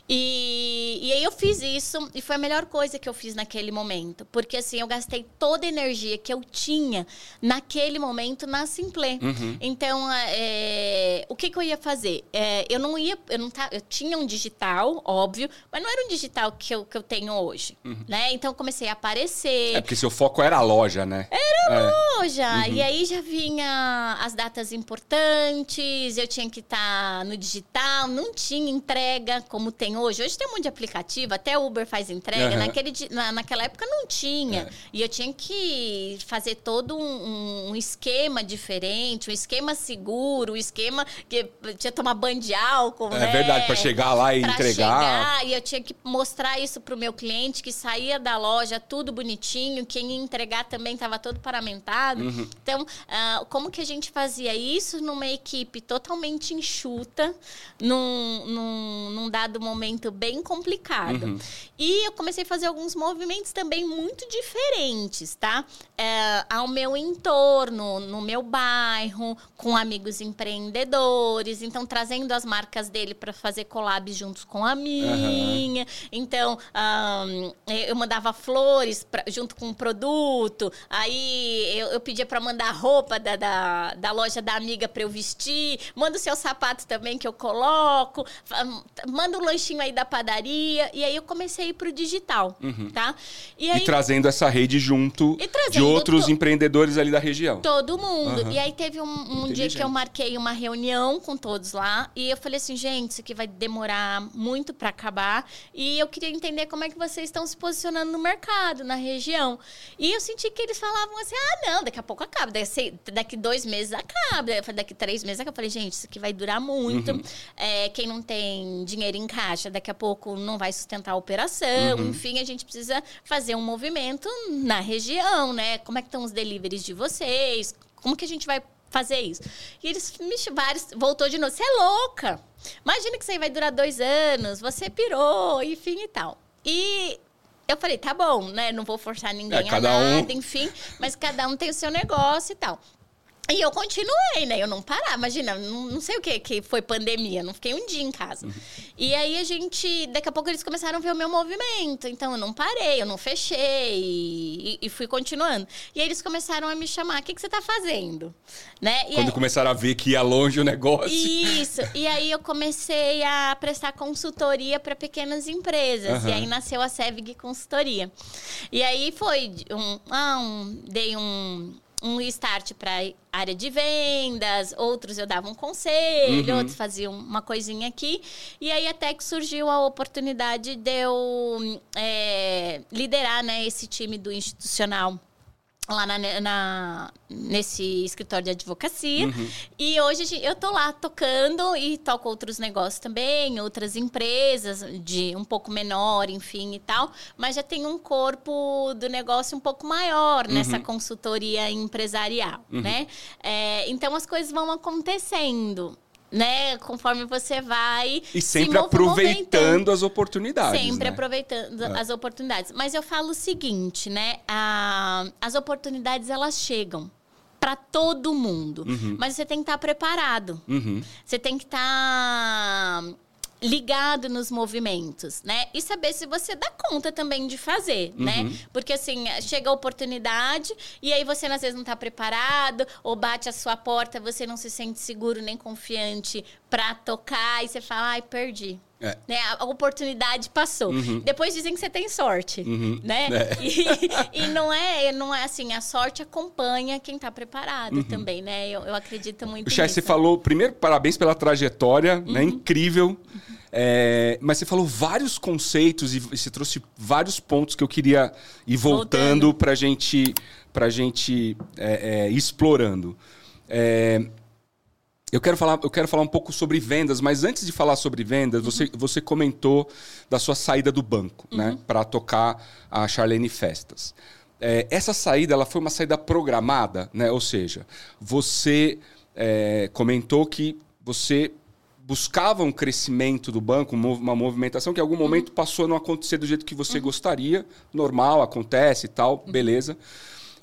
E, e aí eu fiz isso e foi a melhor coisa que eu fiz naquele momento. Porque assim, eu gastei toda a energia que eu tinha naquele momento na Simplé. Uhum. Então, é, o que, que eu ia fazer? É, eu não ia... Eu, não tá, eu tinha um digital, óbvio, mas não era um digital que eu, que eu tenho hoje, uhum. né? Então, eu comecei a aparecer. É porque seu foco era a loja, né? Era a é. loja. Uhum. E aí já vinha as datas importantes, eu tinha que estar tá no digital, não tinha entrega como tem hoje. Hoje tem um monte de aplicativo, até Uber faz entrega. Uhum. Naquele, na, naquela época não tinha. É. E eu tinha que fazer todo um, um, esquema diferente, um esquema seguro, um esquema que tinha que tomar banho de álcool. É né? verdade, para chegar lá e pra entregar. Chegar, e eu tinha que mostrar isso para o meu cliente que saía da loja tudo bonitinho, quem ia entregar também estava todo paramentado. Uhum. Então, uh, como que a gente fazia isso numa equipe? Equipe totalmente enxuta num, num, num dado momento bem complicado. Uhum. E eu comecei a fazer alguns movimentos também muito diferentes, tá? É, ao meu entorno, no meu bairro, com amigos empreendedores, então trazendo as marcas dele para fazer collabs juntos com a minha. Uhum. Então, um, eu mandava flores pra, junto com o produto, aí eu, eu pedia para mandar roupa da, da, da loja da amiga para eu vestir manda o seu sapato também que eu coloco, manda um lanchinho aí da padaria. E aí eu comecei a ir pro digital, uhum. tá? E, aí, e, trazendo essa rede junto de outros to... empreendedores ali da região. Todo mundo. Uhum. E aí teve um, um dia que eu marquei uma reunião com todos lá e eu falei assim, gente, isso aqui vai demorar muito para acabar e eu queria entender como é que vocês estão se posicionando no mercado, na região. E eu senti que eles falavam assim, ah, não, daqui a pouco acaba, daqui, daqui dois meses acaba, daqui três meses acaba. Que eu falei, gente, isso aqui vai durar muito. Uhum. É, quem não tem dinheiro em caixa, daqui a pouco não vai sustentar a operação. Uhum. Enfim, a gente precisa fazer um movimento na região, né? Como é que estão os deliveries de vocês? Como que a gente vai fazer isso? E eles me vários voltou de novo. Você é louca! Imagina que isso aí vai durar dois anos, você pirou, enfim e tal. E eu falei, tá bom, né? Não vou forçar ninguém é, a nada, um... enfim, mas cada um tem o seu negócio e tal. E eu continuei, né? Eu não parava. Imagina, não, não sei o que, que foi pandemia. Não fiquei um dia em casa. Uhum. E aí a gente... Daqui a pouco eles começaram a ver o meu movimento. Então eu não parei, eu não fechei. E, e fui continuando. E aí eles começaram a me chamar. O que, que você tá fazendo? Né? E Quando aí... começaram a ver que ia longe o negócio. Isso. E aí eu comecei a prestar consultoria para pequenas empresas. Uhum. E aí nasceu a Sevig Consultoria. E aí foi um... Ah, um dei um um start para área de vendas, outros eu dava um conselho, uhum. outros faziam uma coisinha aqui. E aí até que surgiu a oportunidade de eu é, liderar né, esse time do institucional lá na, na, nesse escritório de advocacia. Uhum. E hoje eu tô lá tocando e toco outros negócios também, outras empresas de um pouco menor, enfim e tal. Mas já tem um corpo do negócio um pouco maior uhum. nessa consultoria empresarial, uhum. né? É, então as coisas vão acontecendo né? Conforme você vai. E sempre se aproveitando as oportunidades. Sempre né? aproveitando é. as oportunidades. Mas eu falo o seguinte, né? A, as oportunidades elas chegam para todo mundo. Uhum. Mas você tem que estar tá preparado. Uhum. Você tem que estar. Ligado nos movimentos, né? E saber se você dá conta também de fazer, né? uhum. né? Porque assim, chega a oportunidade e aí você às vezes não está preparado ou bate a sua porta, você não se sente seguro nem confiante para tocar e você fala, ai, perdi. É. Né? A oportunidade passou. Uhum. Depois dizem que você tem sorte, uhum. né? É. E, e, não é, não é assim, a sorte acompanha quem está preparado uhum. também, né? Eu, eu acredito muito Chay, você falou, primeiro, parabéns pela trajetória, né? Uhum. Incrível. É, mas você falou vários conceitos e você trouxe vários pontos que eu queria ir voltando para gente, a gente é, é, ir explorando. É, eu quero, falar, eu quero falar um pouco sobre vendas, mas antes de falar sobre vendas, uhum. você, você comentou da sua saída do banco, né, uhum. né? Para tocar a Charlene Festas. É, essa saída ela foi uma saída programada, né? Ou seja, você é, comentou que você buscava um crescimento do banco, uma movimentação que em algum uhum. momento passou a não acontecer do jeito que você uhum. gostaria. Normal, acontece e tal, uhum. beleza.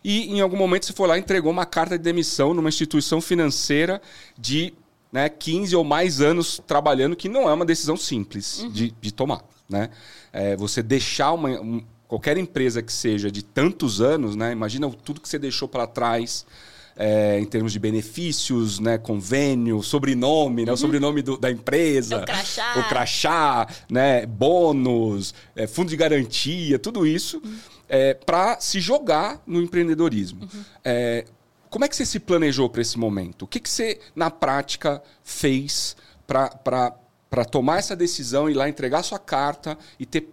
E em algum momento você foi lá e entregou uma carta de demissão numa instituição financeira de né, 15 ou mais anos trabalhando, que não é uma decisão simples uhum. de, de, tomar. Né? É, você deixar uma, um, qualquer empresa que seja de tantos anos, né, imagina tudo que você deixou para trás. É, em termos de benefícios, né, convênio, sobrenome, né, uhum. o sobrenome do, da empresa, o crachá, o crachá né, bônus, é, fundo de garantia, tudo isso. Uhum é, para se jogar no empreendedorismo. Uhum. É, como é que você se planejou para esse momento? O que, que você, na prática, fez para tomar essa decisão, ir lá entregar sua carta e ter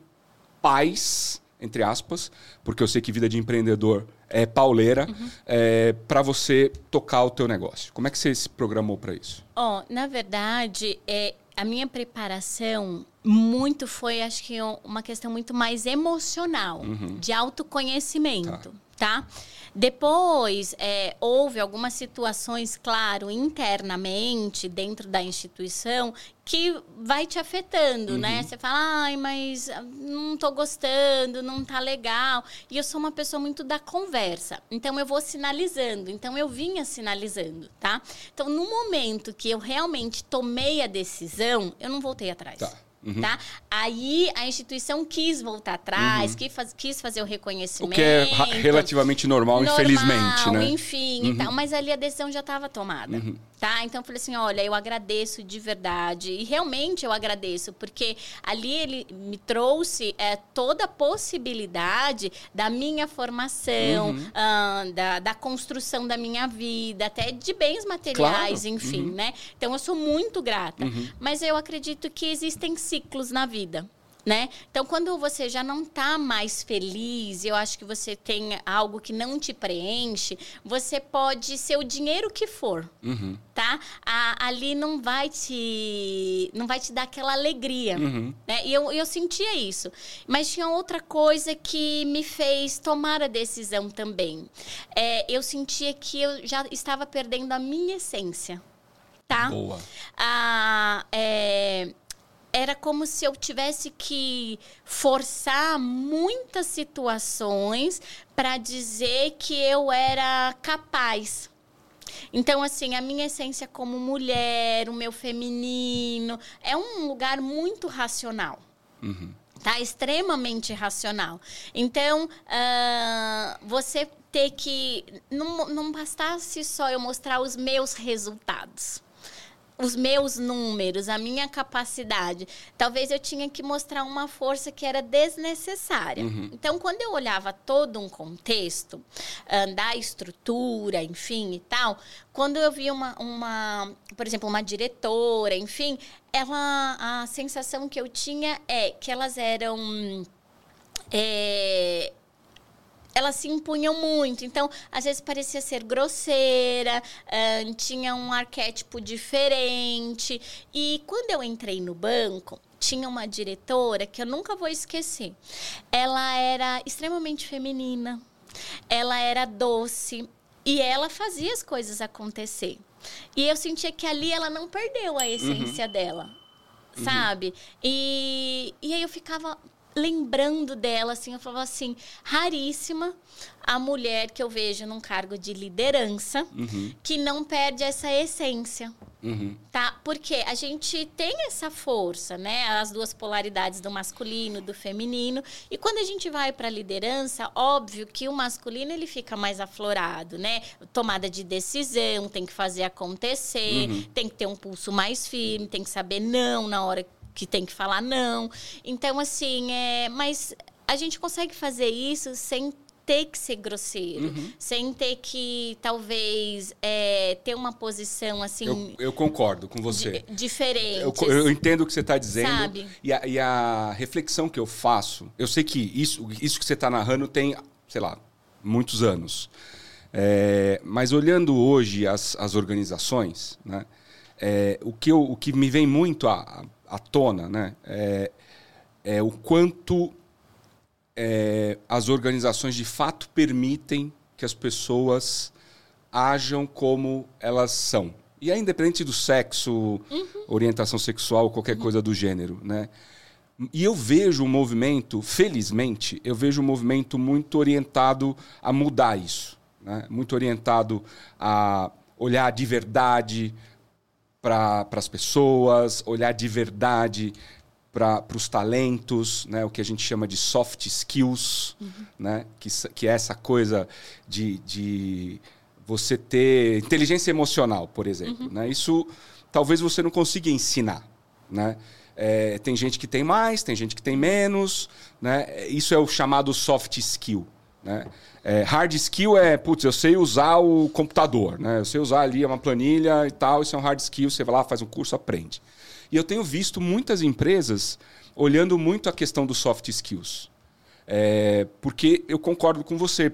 paz, entre aspas, porque eu sei que vida de empreendedor é pauleira, uhum. é, para você tocar o teu negócio? Como é que você se programou para isso? Oh, na verdade, é, a minha preparação muito foi, acho que, uma questão muito mais emocional, uhum. de autoconhecimento, tá? Tá? Depois, é, houve algumas situações, claro, internamente, dentro da instituição, que vai te afetando, né? uhum. né? Você fala, ai, mas não tô gostando, não tá legal. E eu sou uma pessoa muito da conversa. Então, eu vou sinalizando. Então, eu vinha sinalizando, tá? Então, no momento que eu realmente tomei a decisão, eu não voltei atrás. Tá. Uhum. Tá? Aí a instituição quis voltar atrás, uhum. quis, faz, quis, fazer o reconhecimento. O que é relativamente normal, normal infelizmente, né? Enfim, uhum. então, mas ali a decisão já estava tomada. Uhum. Tá? Então eu falei assim: olha, eu agradeço de verdade. E realmente eu agradeço, porque ali ele me trouxe é, toda a possibilidade da minha formação, uh, da, da, construção da minha vida, até de bens materiais, claro. enfim, uhum. né? Então eu sou muito grata. Uhum. Mas eu acredito que existem ciclos na vida. né? Então, quando você já não está mais feliz, eu acho que você tem algo que não te preenche, você pode ser o dinheiro que for, uhum. tá? A, ali não vai te não vai te dar aquela alegria, uhum. né? E eu, eu sentia isso. Mas tinha outra coisa que me fez tomar a decisão também. É, eu sentia que eu já estava perdendo a minha essência, tá? Boa. Ah, é, era como se eu tivesse que forçar muitas situações para dizer que eu era capaz. Então, assim, a minha essência como mulher, o meu feminino, é um lugar muito racional. Uhum. Tá? Extremamente racional. Então, uh, você ter que. Não, não bastasse só eu mostrar os meus resultados os meus números, a minha capacidade. Talvez eu tinha que mostrar uma força que era desnecessária. Uhum. Então, quando eu olhava todo um contexto uh, da estrutura, enfim e tal, quando eu via uma, uma, por exemplo, uma diretora, enfim, ela, a sensação que eu tinha é que elas eram é, elas se impunham muito. Então, às vezes parecia ser grosseira, uh, tinha um arquétipo diferente. E quando eu entrei no banco, tinha uma diretora que eu nunca vou esquecer. Ela era extremamente feminina, ela era doce e ela fazia as coisas acontecer. E eu sentia que ali ela não perdeu a essência uhum. dela, sabe? Uhum. E, e aí eu ficava, lembrando dela, assim, eu falava assim, raríssima a mulher que eu vejo num cargo de liderança uhum. que não perde essa essência. Uhum. Tá? Porque a gente tem essa força, né? As duas polaridades do masculino, do feminino. E quando a gente vai para a liderança, óbvio que o masculino ele fica mais aflorado, né? Tomada de decisão, tem que fazer acontecer, uhum. tem que ter um pulso mais firme, tem que saber não na hora que tem que falar não. Então, assim, é, mas a gente consegue fazer isso sem ter que ser grosseiro, uhum. sem ter que, talvez, é, ter uma posição assim. Eu, eu concordo com você. Di diferente. Eu, eu, entendo o que você está dizendo. Sabe? E a, e a, reflexão que eu faço, eu sei que isso, isso que você está narrando tem, sei lá, muitos anos. É, mas olhando hoje as, as organizações, né, é, o, que eu, o que me vem muito a, à tona, né? É, é o quanto é, as organizações de fato permitem que as pessoas ajam como elas são. E é independente do sexo, uhum. orientação sexual, qualquer uhum. coisa do gênero, né? E eu vejo um movimento, felizmente, eu vejo um movimento muito orientado a mudar isso. Né? Muito orientado a olhar de verdade para as pessoas, olhar de verdade para os talentos, né? o que a gente chama de soft skills, uhum. né? que, que é essa coisa de, de você ter inteligência emocional, por exemplo. Uhum. Né? Isso talvez você não consiga ensinar. Né? É, tem gente que tem mais, tem gente que tem menos. Né? Isso é o chamado soft skill. Né? É, hard skill é, putz, eu sei usar o computador, né? Eu sei usar ali uma planilha e tal, isso é um hard skill, você vai lá, faz um curso, aprende. E eu tenho visto muitas empresas olhando muito a questão dos soft skills. É, porque eu concordo com você.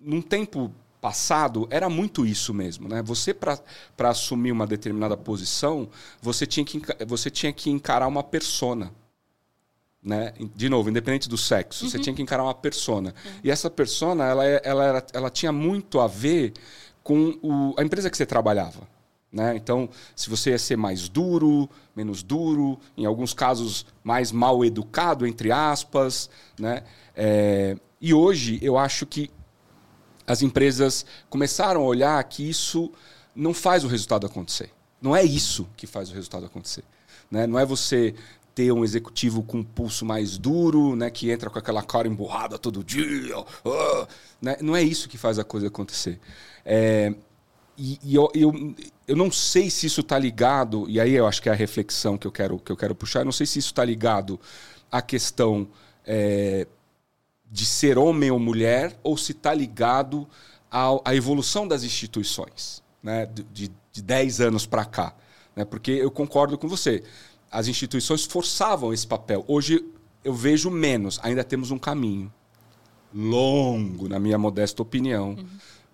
Num tempo passado, era muito isso mesmo. Né? Você, para assumir uma determinada posição, você tinha, que, você tinha que encarar uma persona né? De novo, independente do sexo, uhum. você tinha que encarar uma persona. Uhum. E essa persona, ela, é, ela, era, ela tinha muito a ver com o, a empresa que você trabalhava. Né? Então, se você ia ser mais duro, menos duro, em alguns casos mais mal educado, entre aspas. Né? É, e hoje eu acho que as empresas começaram a olhar que isso não faz o resultado acontecer. Não é isso que faz o resultado acontecer. Né? Não é você ter um executivo com um pulso mais duro, né, que entra com aquela cara emburrada todo dia. Uh, né? Não é isso que faz a coisa acontecer. É, e, e eu, eu, eu não sei se isso está ligado, e aí eu acho que é a reflexão que eu quero, que eu quero puxar, eu não sei se isso está ligado à questão é, de ser homem ou mulher, ou se está ligado à, à, evolução das instituições, né, de, de 10 anos para cá. Né? Porque eu concordo com você as instituições forçavam esse papel. Hoje eu vejo menos. Ainda temos um caminho longo, na minha modesta opinião, uhum.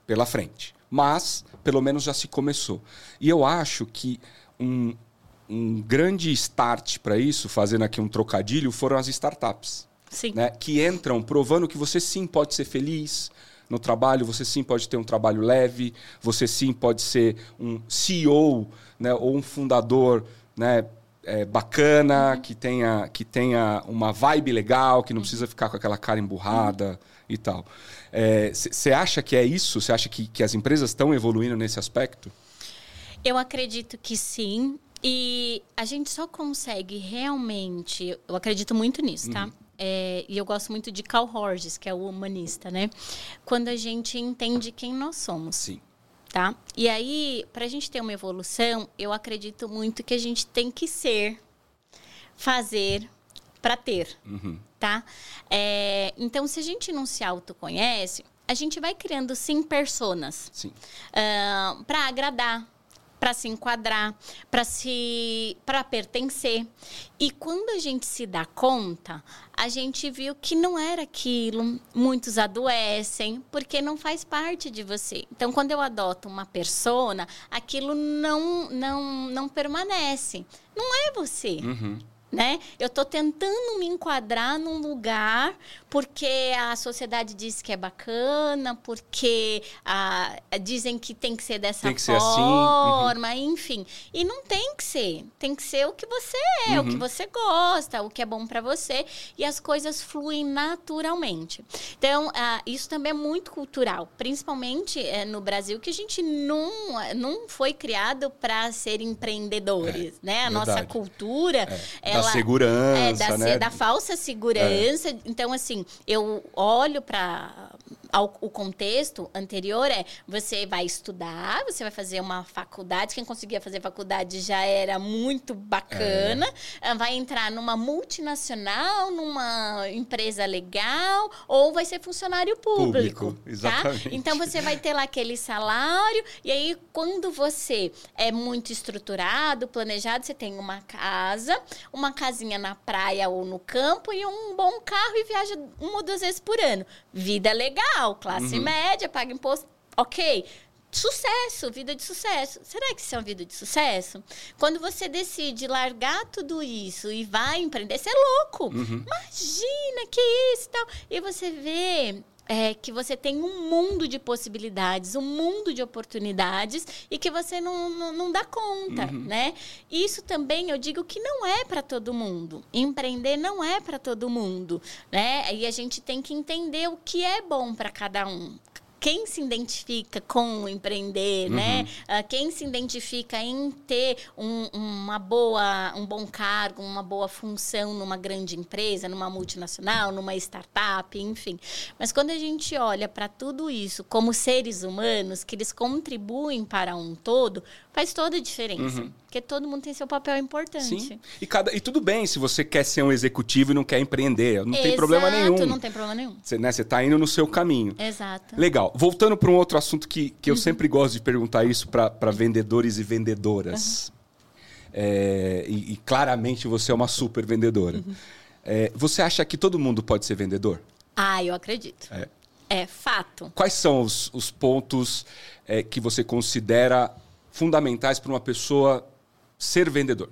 pela frente. Mas, pelo menos já se começou. E eu acho que um, um grande start para isso, fazendo aqui um trocadilho, foram as startups. Sim. Né? Que entram provando que você sim pode ser feliz no trabalho, você sim pode ter um trabalho leve, você sim pode ser um CEO né? ou um fundador né? É, bacana, uhum. que, tenha, que tenha uma vibe legal, que não uhum. precisa ficar com aquela cara emburrada uhum. e tal. Você é, acha que é isso? Você acha que, que as empresas estão evoluindo nesse aspecto? Eu acredito que sim. E a gente só consegue realmente. Eu acredito muito nisso, tá? Uhum. É, e eu gosto muito de Carl Horges, que é o humanista, né? Quando a gente entende quem nós somos. Sim. Tá? E aí, para a gente ter uma evolução, eu acredito muito que a gente tem que ser, fazer, para ter. Uhum. Tá? É, então, se a gente não se autoconhece, a gente vai criando sim personas uh, para agradar para se enquadrar, para se para pertencer. E quando a gente se dá conta, a gente viu que não era aquilo. Muitos adoecem porque não faz parte de você. Então, quando eu adoto uma persona, aquilo não não não permanece. Não é você. Uhum né? Eu estou tentando me enquadrar num lugar porque a sociedade diz que é bacana, porque a, dizem que tem que ser dessa tem que forma, ser assim. uhum. enfim. E não tem que ser. Tem que ser o que você é, uhum. o que uhum. você gosta, o que é bom para você. E as coisas fluem naturalmente. Então, uh, isso também é muito cultural, principalmente uh, no Brasil, que a gente não, não foi criado para ser empreendedores, é, né? A verdade. nossa cultura. É da segurança, é, da, né? da falsa segurança. É. Então, assim, eu olho para o contexto anterior é você vai estudar, você vai fazer uma faculdade. Quem conseguia fazer faculdade já era muito bacana. É. Vai entrar numa multinacional, numa empresa legal, ou vai ser funcionário público. público tá? exatamente. Tá? Então você vai ter lá aquele salário, e aí quando você é muito estruturado, planejado, você tem uma casa, uma casinha na praia ou no campo e um bom carro e viaja uma ou duas vezes por ano. Vida legal, classe uhum. média, paga imposto, ok. Sucesso, vida de sucesso. Será que isso é uma vida de sucesso? Quando você decide largar tudo isso e vai empreender, você é louco. Uhum. Imagina que isso e tal. E você vê é, que você tem um mundo de possibilidades, um mundo de oportunidades e que você não, não, não dá conta, uhum. né? Isso também eu digo que não é para todo mundo. Empreender não é para todo mundo, né? E a gente tem que entender o que é bom para cada um quem se identifica com empreender, uhum. né? Quem se identifica em ter um, uma boa, um bom cargo, uma boa função numa grande empresa, numa multinacional, numa startup, enfim. Mas quando a gente olha para tudo isso como seres humanos, que eles contribuem para um todo, faz toda a diferença. Uhum. Porque todo mundo tem seu papel importante. Sim. E, cada, e tudo bem se você quer ser um executivo e não quer empreender. Não Exato, tem problema nenhum. não tem problema nenhum. Você né, está indo no seu caminho. Exato. Legal. Voltando para um outro assunto que, que eu uhum. sempre gosto de perguntar isso para vendedores e vendedoras. Uhum. É, e, e, claramente você é uma super vendedora. Uhum. É, você acha que todo mundo pode ser vendedor? Ah, eu acredito. É, é fato. Quais são os, os pontos é, que você considera fundamentais para uma pessoa ser vendedor?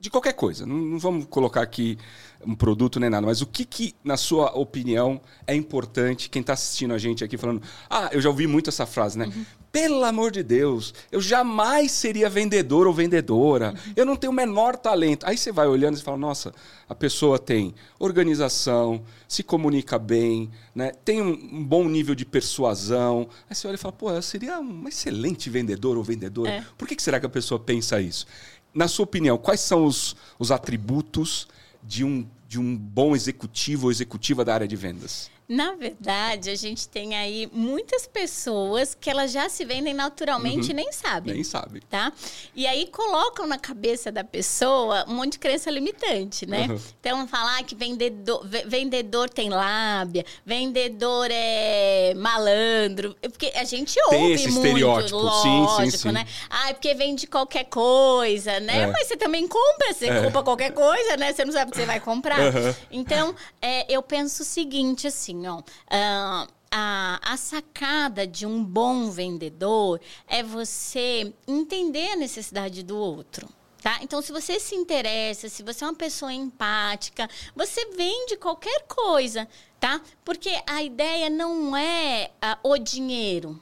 De qualquer coisa. Não, não, vamos colocar aqui um produto nem nada, mas o que, que na sua opinião, é importante? Quem está assistindo a gente aqui falando, ah, eu já ouvi muito essa frase, né? Uhum. Pelo amor de Deus, eu jamais seria vendedor ou vendedora. Eu não tenho o menor talento. Aí você vai olhando e fala, nossa, a pessoa tem organização, se comunica bem, né? tem um, um bom nível de persuasão. Aí você olha e fala, pô, eu seria um excelente vendedor ou vendedora. É. Por que, que será que a pessoa pensa isso? Na sua opinião, quais são os, os atributos de um, de um bom executivo ou executiva da área de vendas? Na verdade, a gente tem aí muitas pessoas que elas já se vendem naturalmente uhum. e nem sabem. Nem sabe. Tá? E aí colocam na cabeça da pessoa um monte de crença limitante, né? Uhum. Então, falar que vendedor, vendedor tem lábia, vendedor é malandro. Porque a gente ouve tem esse muito, estereótipo. lógico, sim, sim, sim. né? Ah, é porque vende qualquer coisa, né? É. Mas você também compra, você é. compra qualquer coisa, né? Você não sabe o que você vai comprar. Uhum. Então, é, eu penso o seguinte, assim, Uh, a, a, sacada de um bom vendedor é você entender a necessidade do outro. Tá? Então, se você se interessa, se você é uma pessoa empática, você vende qualquer coisa, tá? Porque a ideia não é uh, o dinheiro.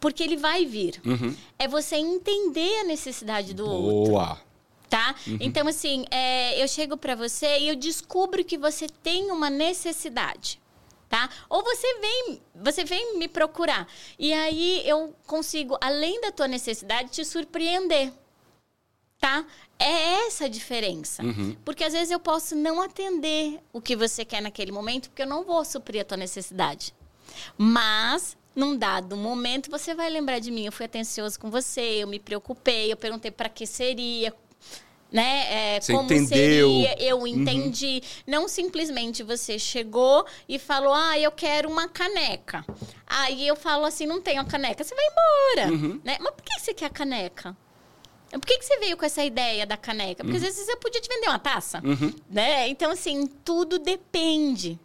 Porque ele vai vir. Uhum. É você entender a necessidade do Boa. outro. Boa! Tá? Uhum. Então, assim, é, eu chego para você e eu descubro que você tem uma necessidade tá? Ou você vem, você vem me procurar. E aí eu consigo, além da tua necessidade, te surpreender. Tá? É essa a diferença. Uhum. Porque às vezes eu posso não atender o que você quer naquele momento, porque eu não vou suprir a tua necessidade. Mas num dado momento você vai lembrar de mim. Eu fui atencioso com você, eu me preocupei, eu perguntei para que seria, né? É, você como entendeu. seria, eu uhum. entendi. Uhum. Não simplesmente você chegou e falou, ah, eu quero uma caneca. Aí eu falo assim, não tenho a caneca, você vai embora. Uhum. Né? Mas por que você quer a caneca? Por que, que você veio com essa ideia da caneca? Porque uhum. às vezes você podia te vender uma taça, uhum. né? Então, assim, tudo depende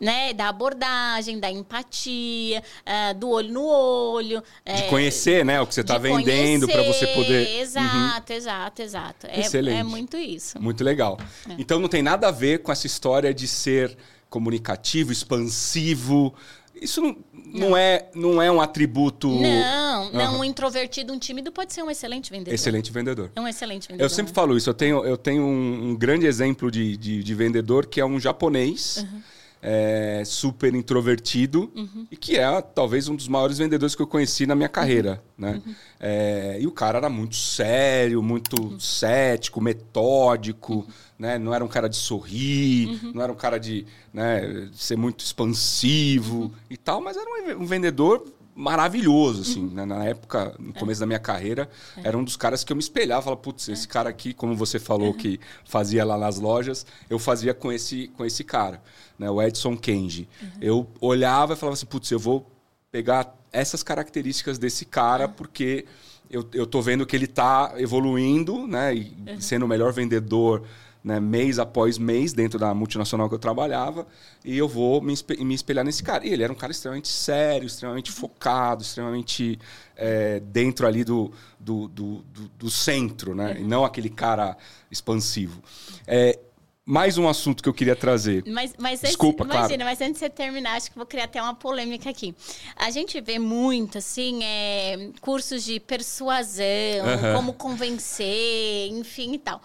né, da abordagem, da empatia, uh, do olho no olho. De é, conhecer, né, o que você está vendendo para você poder. Exato, uhum. exato, exato. É, Excelente. É, muito isso. Muito legal. É. Então não tem nada a ver com essa história de ser comunicativo, expansivo. Isso não, não. não é, não é um atributo. Não, não. Uhum. Um introvertido, um tímido pode ser um excelente vendedor. Excelente vendedor. É um excelente vendedor. Eu sempre falo isso. Eu tenho, eu tenho um, um grande exemplo de, de, de, vendedor que é um japonês. Uhum é, super introvertido uhum. e que é talvez um dos maiores vendedores que eu conheci na minha carreira. Uhum. Né? Uhum. É, e o cara era muito sério, muito uhum. cético, metódico, uhum. né? não era um cara de sorrir, uhum. não era um cara de né, ser muito expansivo e tal, mas era um vendedor maravilhoso, assim. Uhum. Né? Na época, no é. começo é. da minha carreira, é. era um dos caras que eu me espelhava. Falava, putz, esse é. cara aqui, como você falou uhum. que fazia lá nas lojas, eu fazia com esse, com esse cara, né? o Edson Kenji. Uhum. Eu olhava e falava assim, putz, eu vou pegar essas características desse cara, porque eu, eu tô vendo que ele está evoluindo, né? E uhum. sendo o melhor vendedor né, mês após mês dentro da multinacional que eu trabalhava e eu vou me, espelhar nesse cara. E ele era um cara extremamente sério, extremamente focado, extremamente é, dentro ali do, do, do, do, centro, né? Uhum. E não aquele cara expansivo. É, mais um assunto que eu queria trazer. Mas, mas Desculpa, antes, imagina, mas antes de você terminar, acho que vou criar até uma polêmica aqui. A gente vê muito, assim, é, cursos de persuasão, uhum. como convencer, enfim e tal.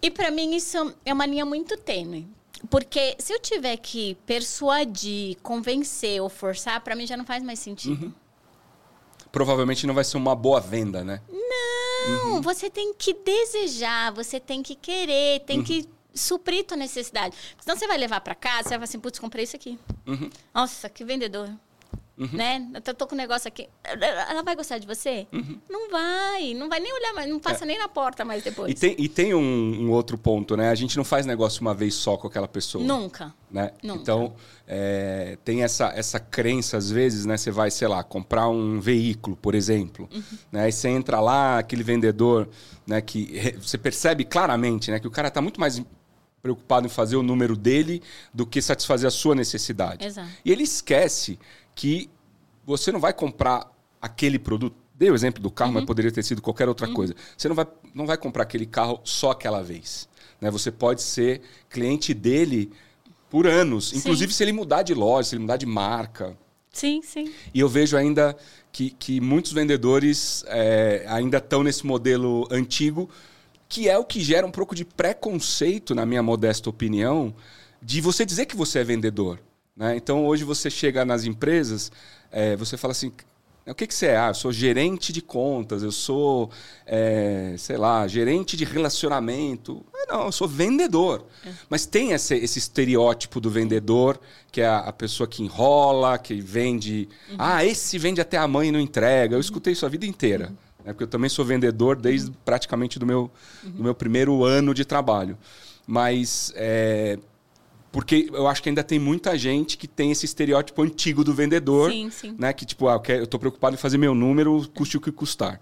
E para mim isso é uma linha muito tênue. Porque se eu tiver que persuadir, convencer ou forçar, para mim já não faz mais sentido. Uhum. Provavelmente não vai ser uma boa venda, né? Não, uhum. você tem que desejar, você tem que querer, tem uhum. que suprir tua necessidade. Senão você vai levar para casa, você vai falar assim, putz, comprei isso aqui. Uhum. Nossa, que vendedor. Uhum. Né? Eu tô com um negócio aqui. Ela vai gostar de você? Uhum. Não vai. Não vai nem olhar, mais, não passa é. nem na porta mais depois. E tem, e tem um, um, outro ponto, né? A gente não faz negócio uma vez só com aquela pessoa. Nunca. Né? Nunca. Então, é, tem essa, essa crença, às vezes, né? Você vai, sei lá, comprar um veículo, por exemplo. Uhum. Né? Aí você entra lá, aquele vendedor, né? Que você percebe claramente, né? Que o cara tá muito mais preocupado em fazer o número dele do que satisfazer a sua necessidade. Exato. E ele esquece que você não vai comprar aquele produto. Dei o exemplo do carro, uhum. mas poderia ter sido qualquer outra uhum. coisa. Você não vai, não vai comprar aquele carro só aquela vez. Né? Você pode ser cliente dele por anos. Sim. Inclusive se ele mudar de loja, se ele mudar de marca. Sim, sim. E eu vejo ainda que, que muitos vendedores é, ainda estão nesse modelo antigo, que é o que gera um pouco de preconceito, na minha modesta opinião, de você dizer que você é vendedor. Né? Então, hoje você chega nas empresas, é, você fala assim, O que, que você é? Ah, eu sou gerente de contas, eu sou, é, sei lá, gerente de relacionamento. Ah, não, eu sou vendedor. É. Mas tem esse, esse, estereótipo do vendedor, que é a, a pessoa que enrola, que vende. Uhum. Ah, esse vende até a mãe e não entrega. Eu escutei isso a vida inteira. Uhum. Né? Porque eu também sou vendedor desde uhum. praticamente do meu, do meu primeiro ano de trabalho. Mas é, porque eu acho que ainda tem muita gente que tem esse estereótipo antigo do vendedor. Sim, sim. Né? Que, tipo, ah, eu estou preocupado em fazer meu número, custe o que custar.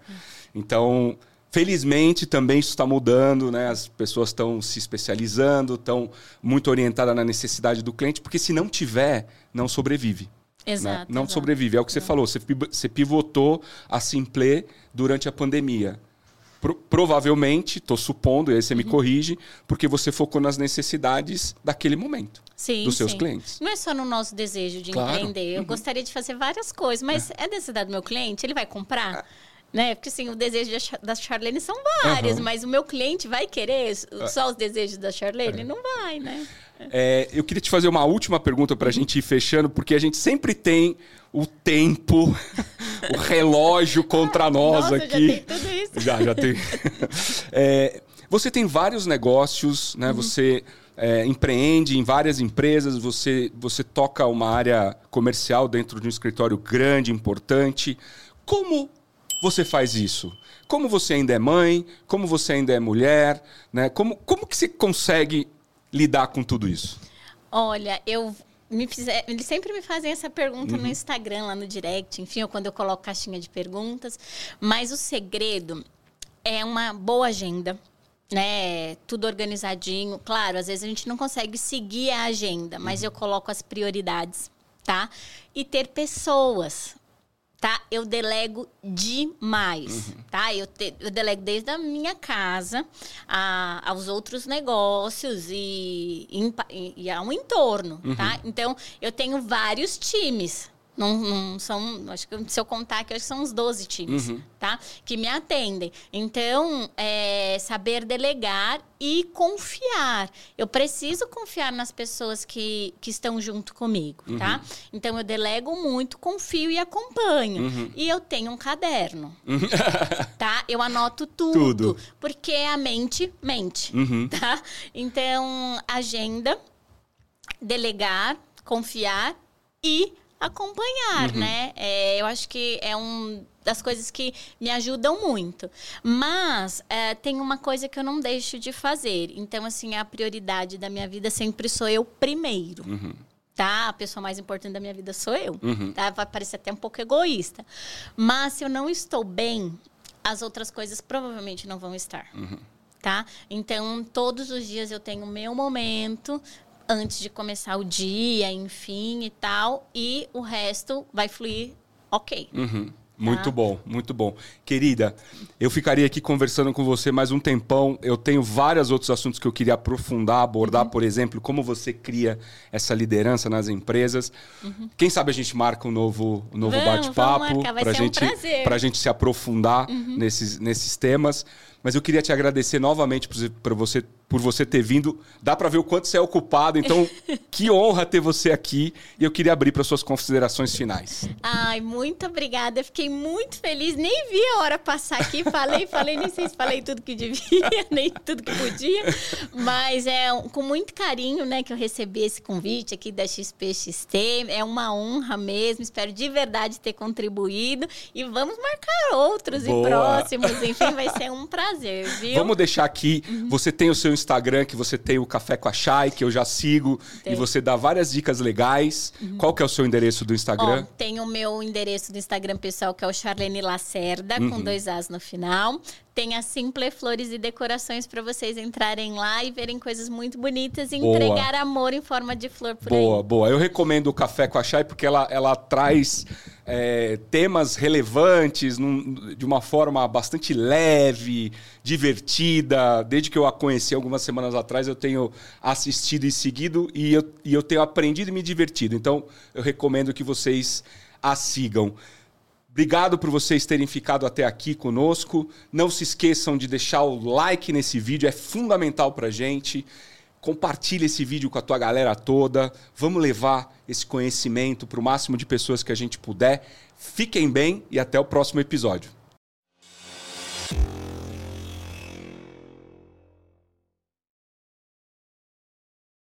Então, felizmente, também isso está mudando, né? As pessoas estão se especializando, estão muito orientadas na necessidade do cliente, porque se não tiver, não sobrevive. Né? Exato. Né? Não exato. sobrevive. É o que você falou. Você pivotou a Simplê durante a pandemia. Pro, provavelmente, estou supondo, e aí você uhum. me corrige, porque você focou nas necessidades daquele momento. Sim, dos seus sim. clientes. Não é só no nosso desejo de claro. empreender. Eu uhum. gostaria de fazer várias coisas, mas é, é necessidade do meu cliente? Ele vai comprar? É. Né? Porque assim, o desejo da Charlene são vários, uhum. mas o meu cliente vai querer é. só os desejos da Charlene? É. Não vai, né? É, eu queria te fazer uma última pergunta para a gente ir fechando, porque a gente sempre tem o tempo, o relógio contra nós Nossa, aqui. Já tem tudo isso. Já, já tem. É, você tem vários negócios, né? Uhum. Você é, empreende em várias empresas, você, você toca uma área comercial dentro de um escritório grande, importante. Como você faz isso? Como você ainda é mãe? Como você ainda é mulher? Né? Como, como que você consegue lidar com tudo isso? Olha, eu me fizer, eles sempre me fazem essa pergunta uhum. no Instagram, lá no direct, enfim, ou quando eu coloco caixinha de perguntas. Mas o segredo é uma boa agenda, né? Tudo organizadinho. Claro, às vezes a gente não consegue seguir a agenda, mas uhum. eu coloco as prioridades, tá? E ter pessoas tá? Eu delego demais, uhum. tá? Eu, te, eu delego desde a minha casa a, aos outros negócios e, e, e ao entorno, tá? uhum. tá? Então, eu tenho vários times, não, não, são, acho que se eu contar aqui, acho que são uns 12 times, uhum. tá? Que me atendem. Então, é, saber delegar e confiar. Eu preciso confiar nas pessoas que, que estão junto comigo, tá? uhum. tá? Então, eu delego muito, confio e acompanho. Uhum. E eu tenho um caderno, uhum. tá? Eu anoto tudo, tudo, porque a mente mente, uhum. tá? Então, agenda, delegar, confiar e acompanhar, uhum. né? É, eu acho que é um das coisas que me ajudam muito. Mas é, tem uma coisa que eu não deixo de fazer. Então, assim, a prioridade da minha vida sempre sou eu primeiro. Uhum. Tá? A pessoa mais importante da minha vida sou eu. Uhum. Tá? Vai parecer até um pouco egoísta. Mas se eu não estou bem, as outras coisas provavelmente não vão estar. Uhum. Tá? Então, todos os dias eu tenho o meu momento, antes de começar o dia, enfim e tal, e o resto vai fluir ok. Uhum. Muito tá? bom, muito bom. Querida, eu ficaria aqui conversando com você mais um tempão. Eu tenho vários outros assuntos que eu queria aprofundar, abordar, uhum. por exemplo, como você cria essa liderança nas empresas. Uhum. Quem sabe a gente marca um novo, um novo bate-papo para gente, um a gente se aprofundar uhum. nesses, nesses temas. Mas eu queria te agradecer novamente por você, por você ter vindo. Dá para ver o quanto você é ocupado, então que honra ter você aqui. E eu queria abrir para suas considerações finais. Ai, muito obrigada. Fiquei muito feliz. Nem vi a hora passar aqui. Falei, falei, nem sei se falei tudo que devia, nem tudo que podia. Mas é com muito carinho né, que eu recebi esse convite aqui da XPXT. É uma honra mesmo. Espero de verdade ter contribuído. E vamos marcar outros Boa. e próximos. Enfim, vai ser um prazer prazer, viu? Vamos deixar aqui. Uhum. Você tem o seu Instagram, que você tem o Café com a Chay, que eu já sigo. Tem. E você dá várias dicas legais. Uhum. Qual que é o seu endereço do Instagram? Ó, tem o meu endereço do Instagram pessoal, que é o Charlene Lacerda, uhum. com dois As no final. Tem a Simple Flores e Decorações para vocês entrarem lá e verem coisas muito bonitas e boa. entregar amor em forma de flor por boa, aí. Boa, boa. Eu recomendo o Café com a Chay porque ela, ela traz é, temas relevantes num, de uma forma bastante leve, divertida. Desde que eu a conheci algumas semanas atrás, eu tenho assistido e seguido e eu, e eu tenho aprendido e me divertido. Então, eu recomendo que vocês a sigam. Obrigado por vocês terem ficado até aqui conosco. Não se esqueçam de deixar o like nesse vídeo, é fundamental para gente. Compartilha esse vídeo com a tua galera toda. Vamos levar esse conhecimento para o máximo de pessoas que a gente puder. Fiquem bem e até o próximo episódio.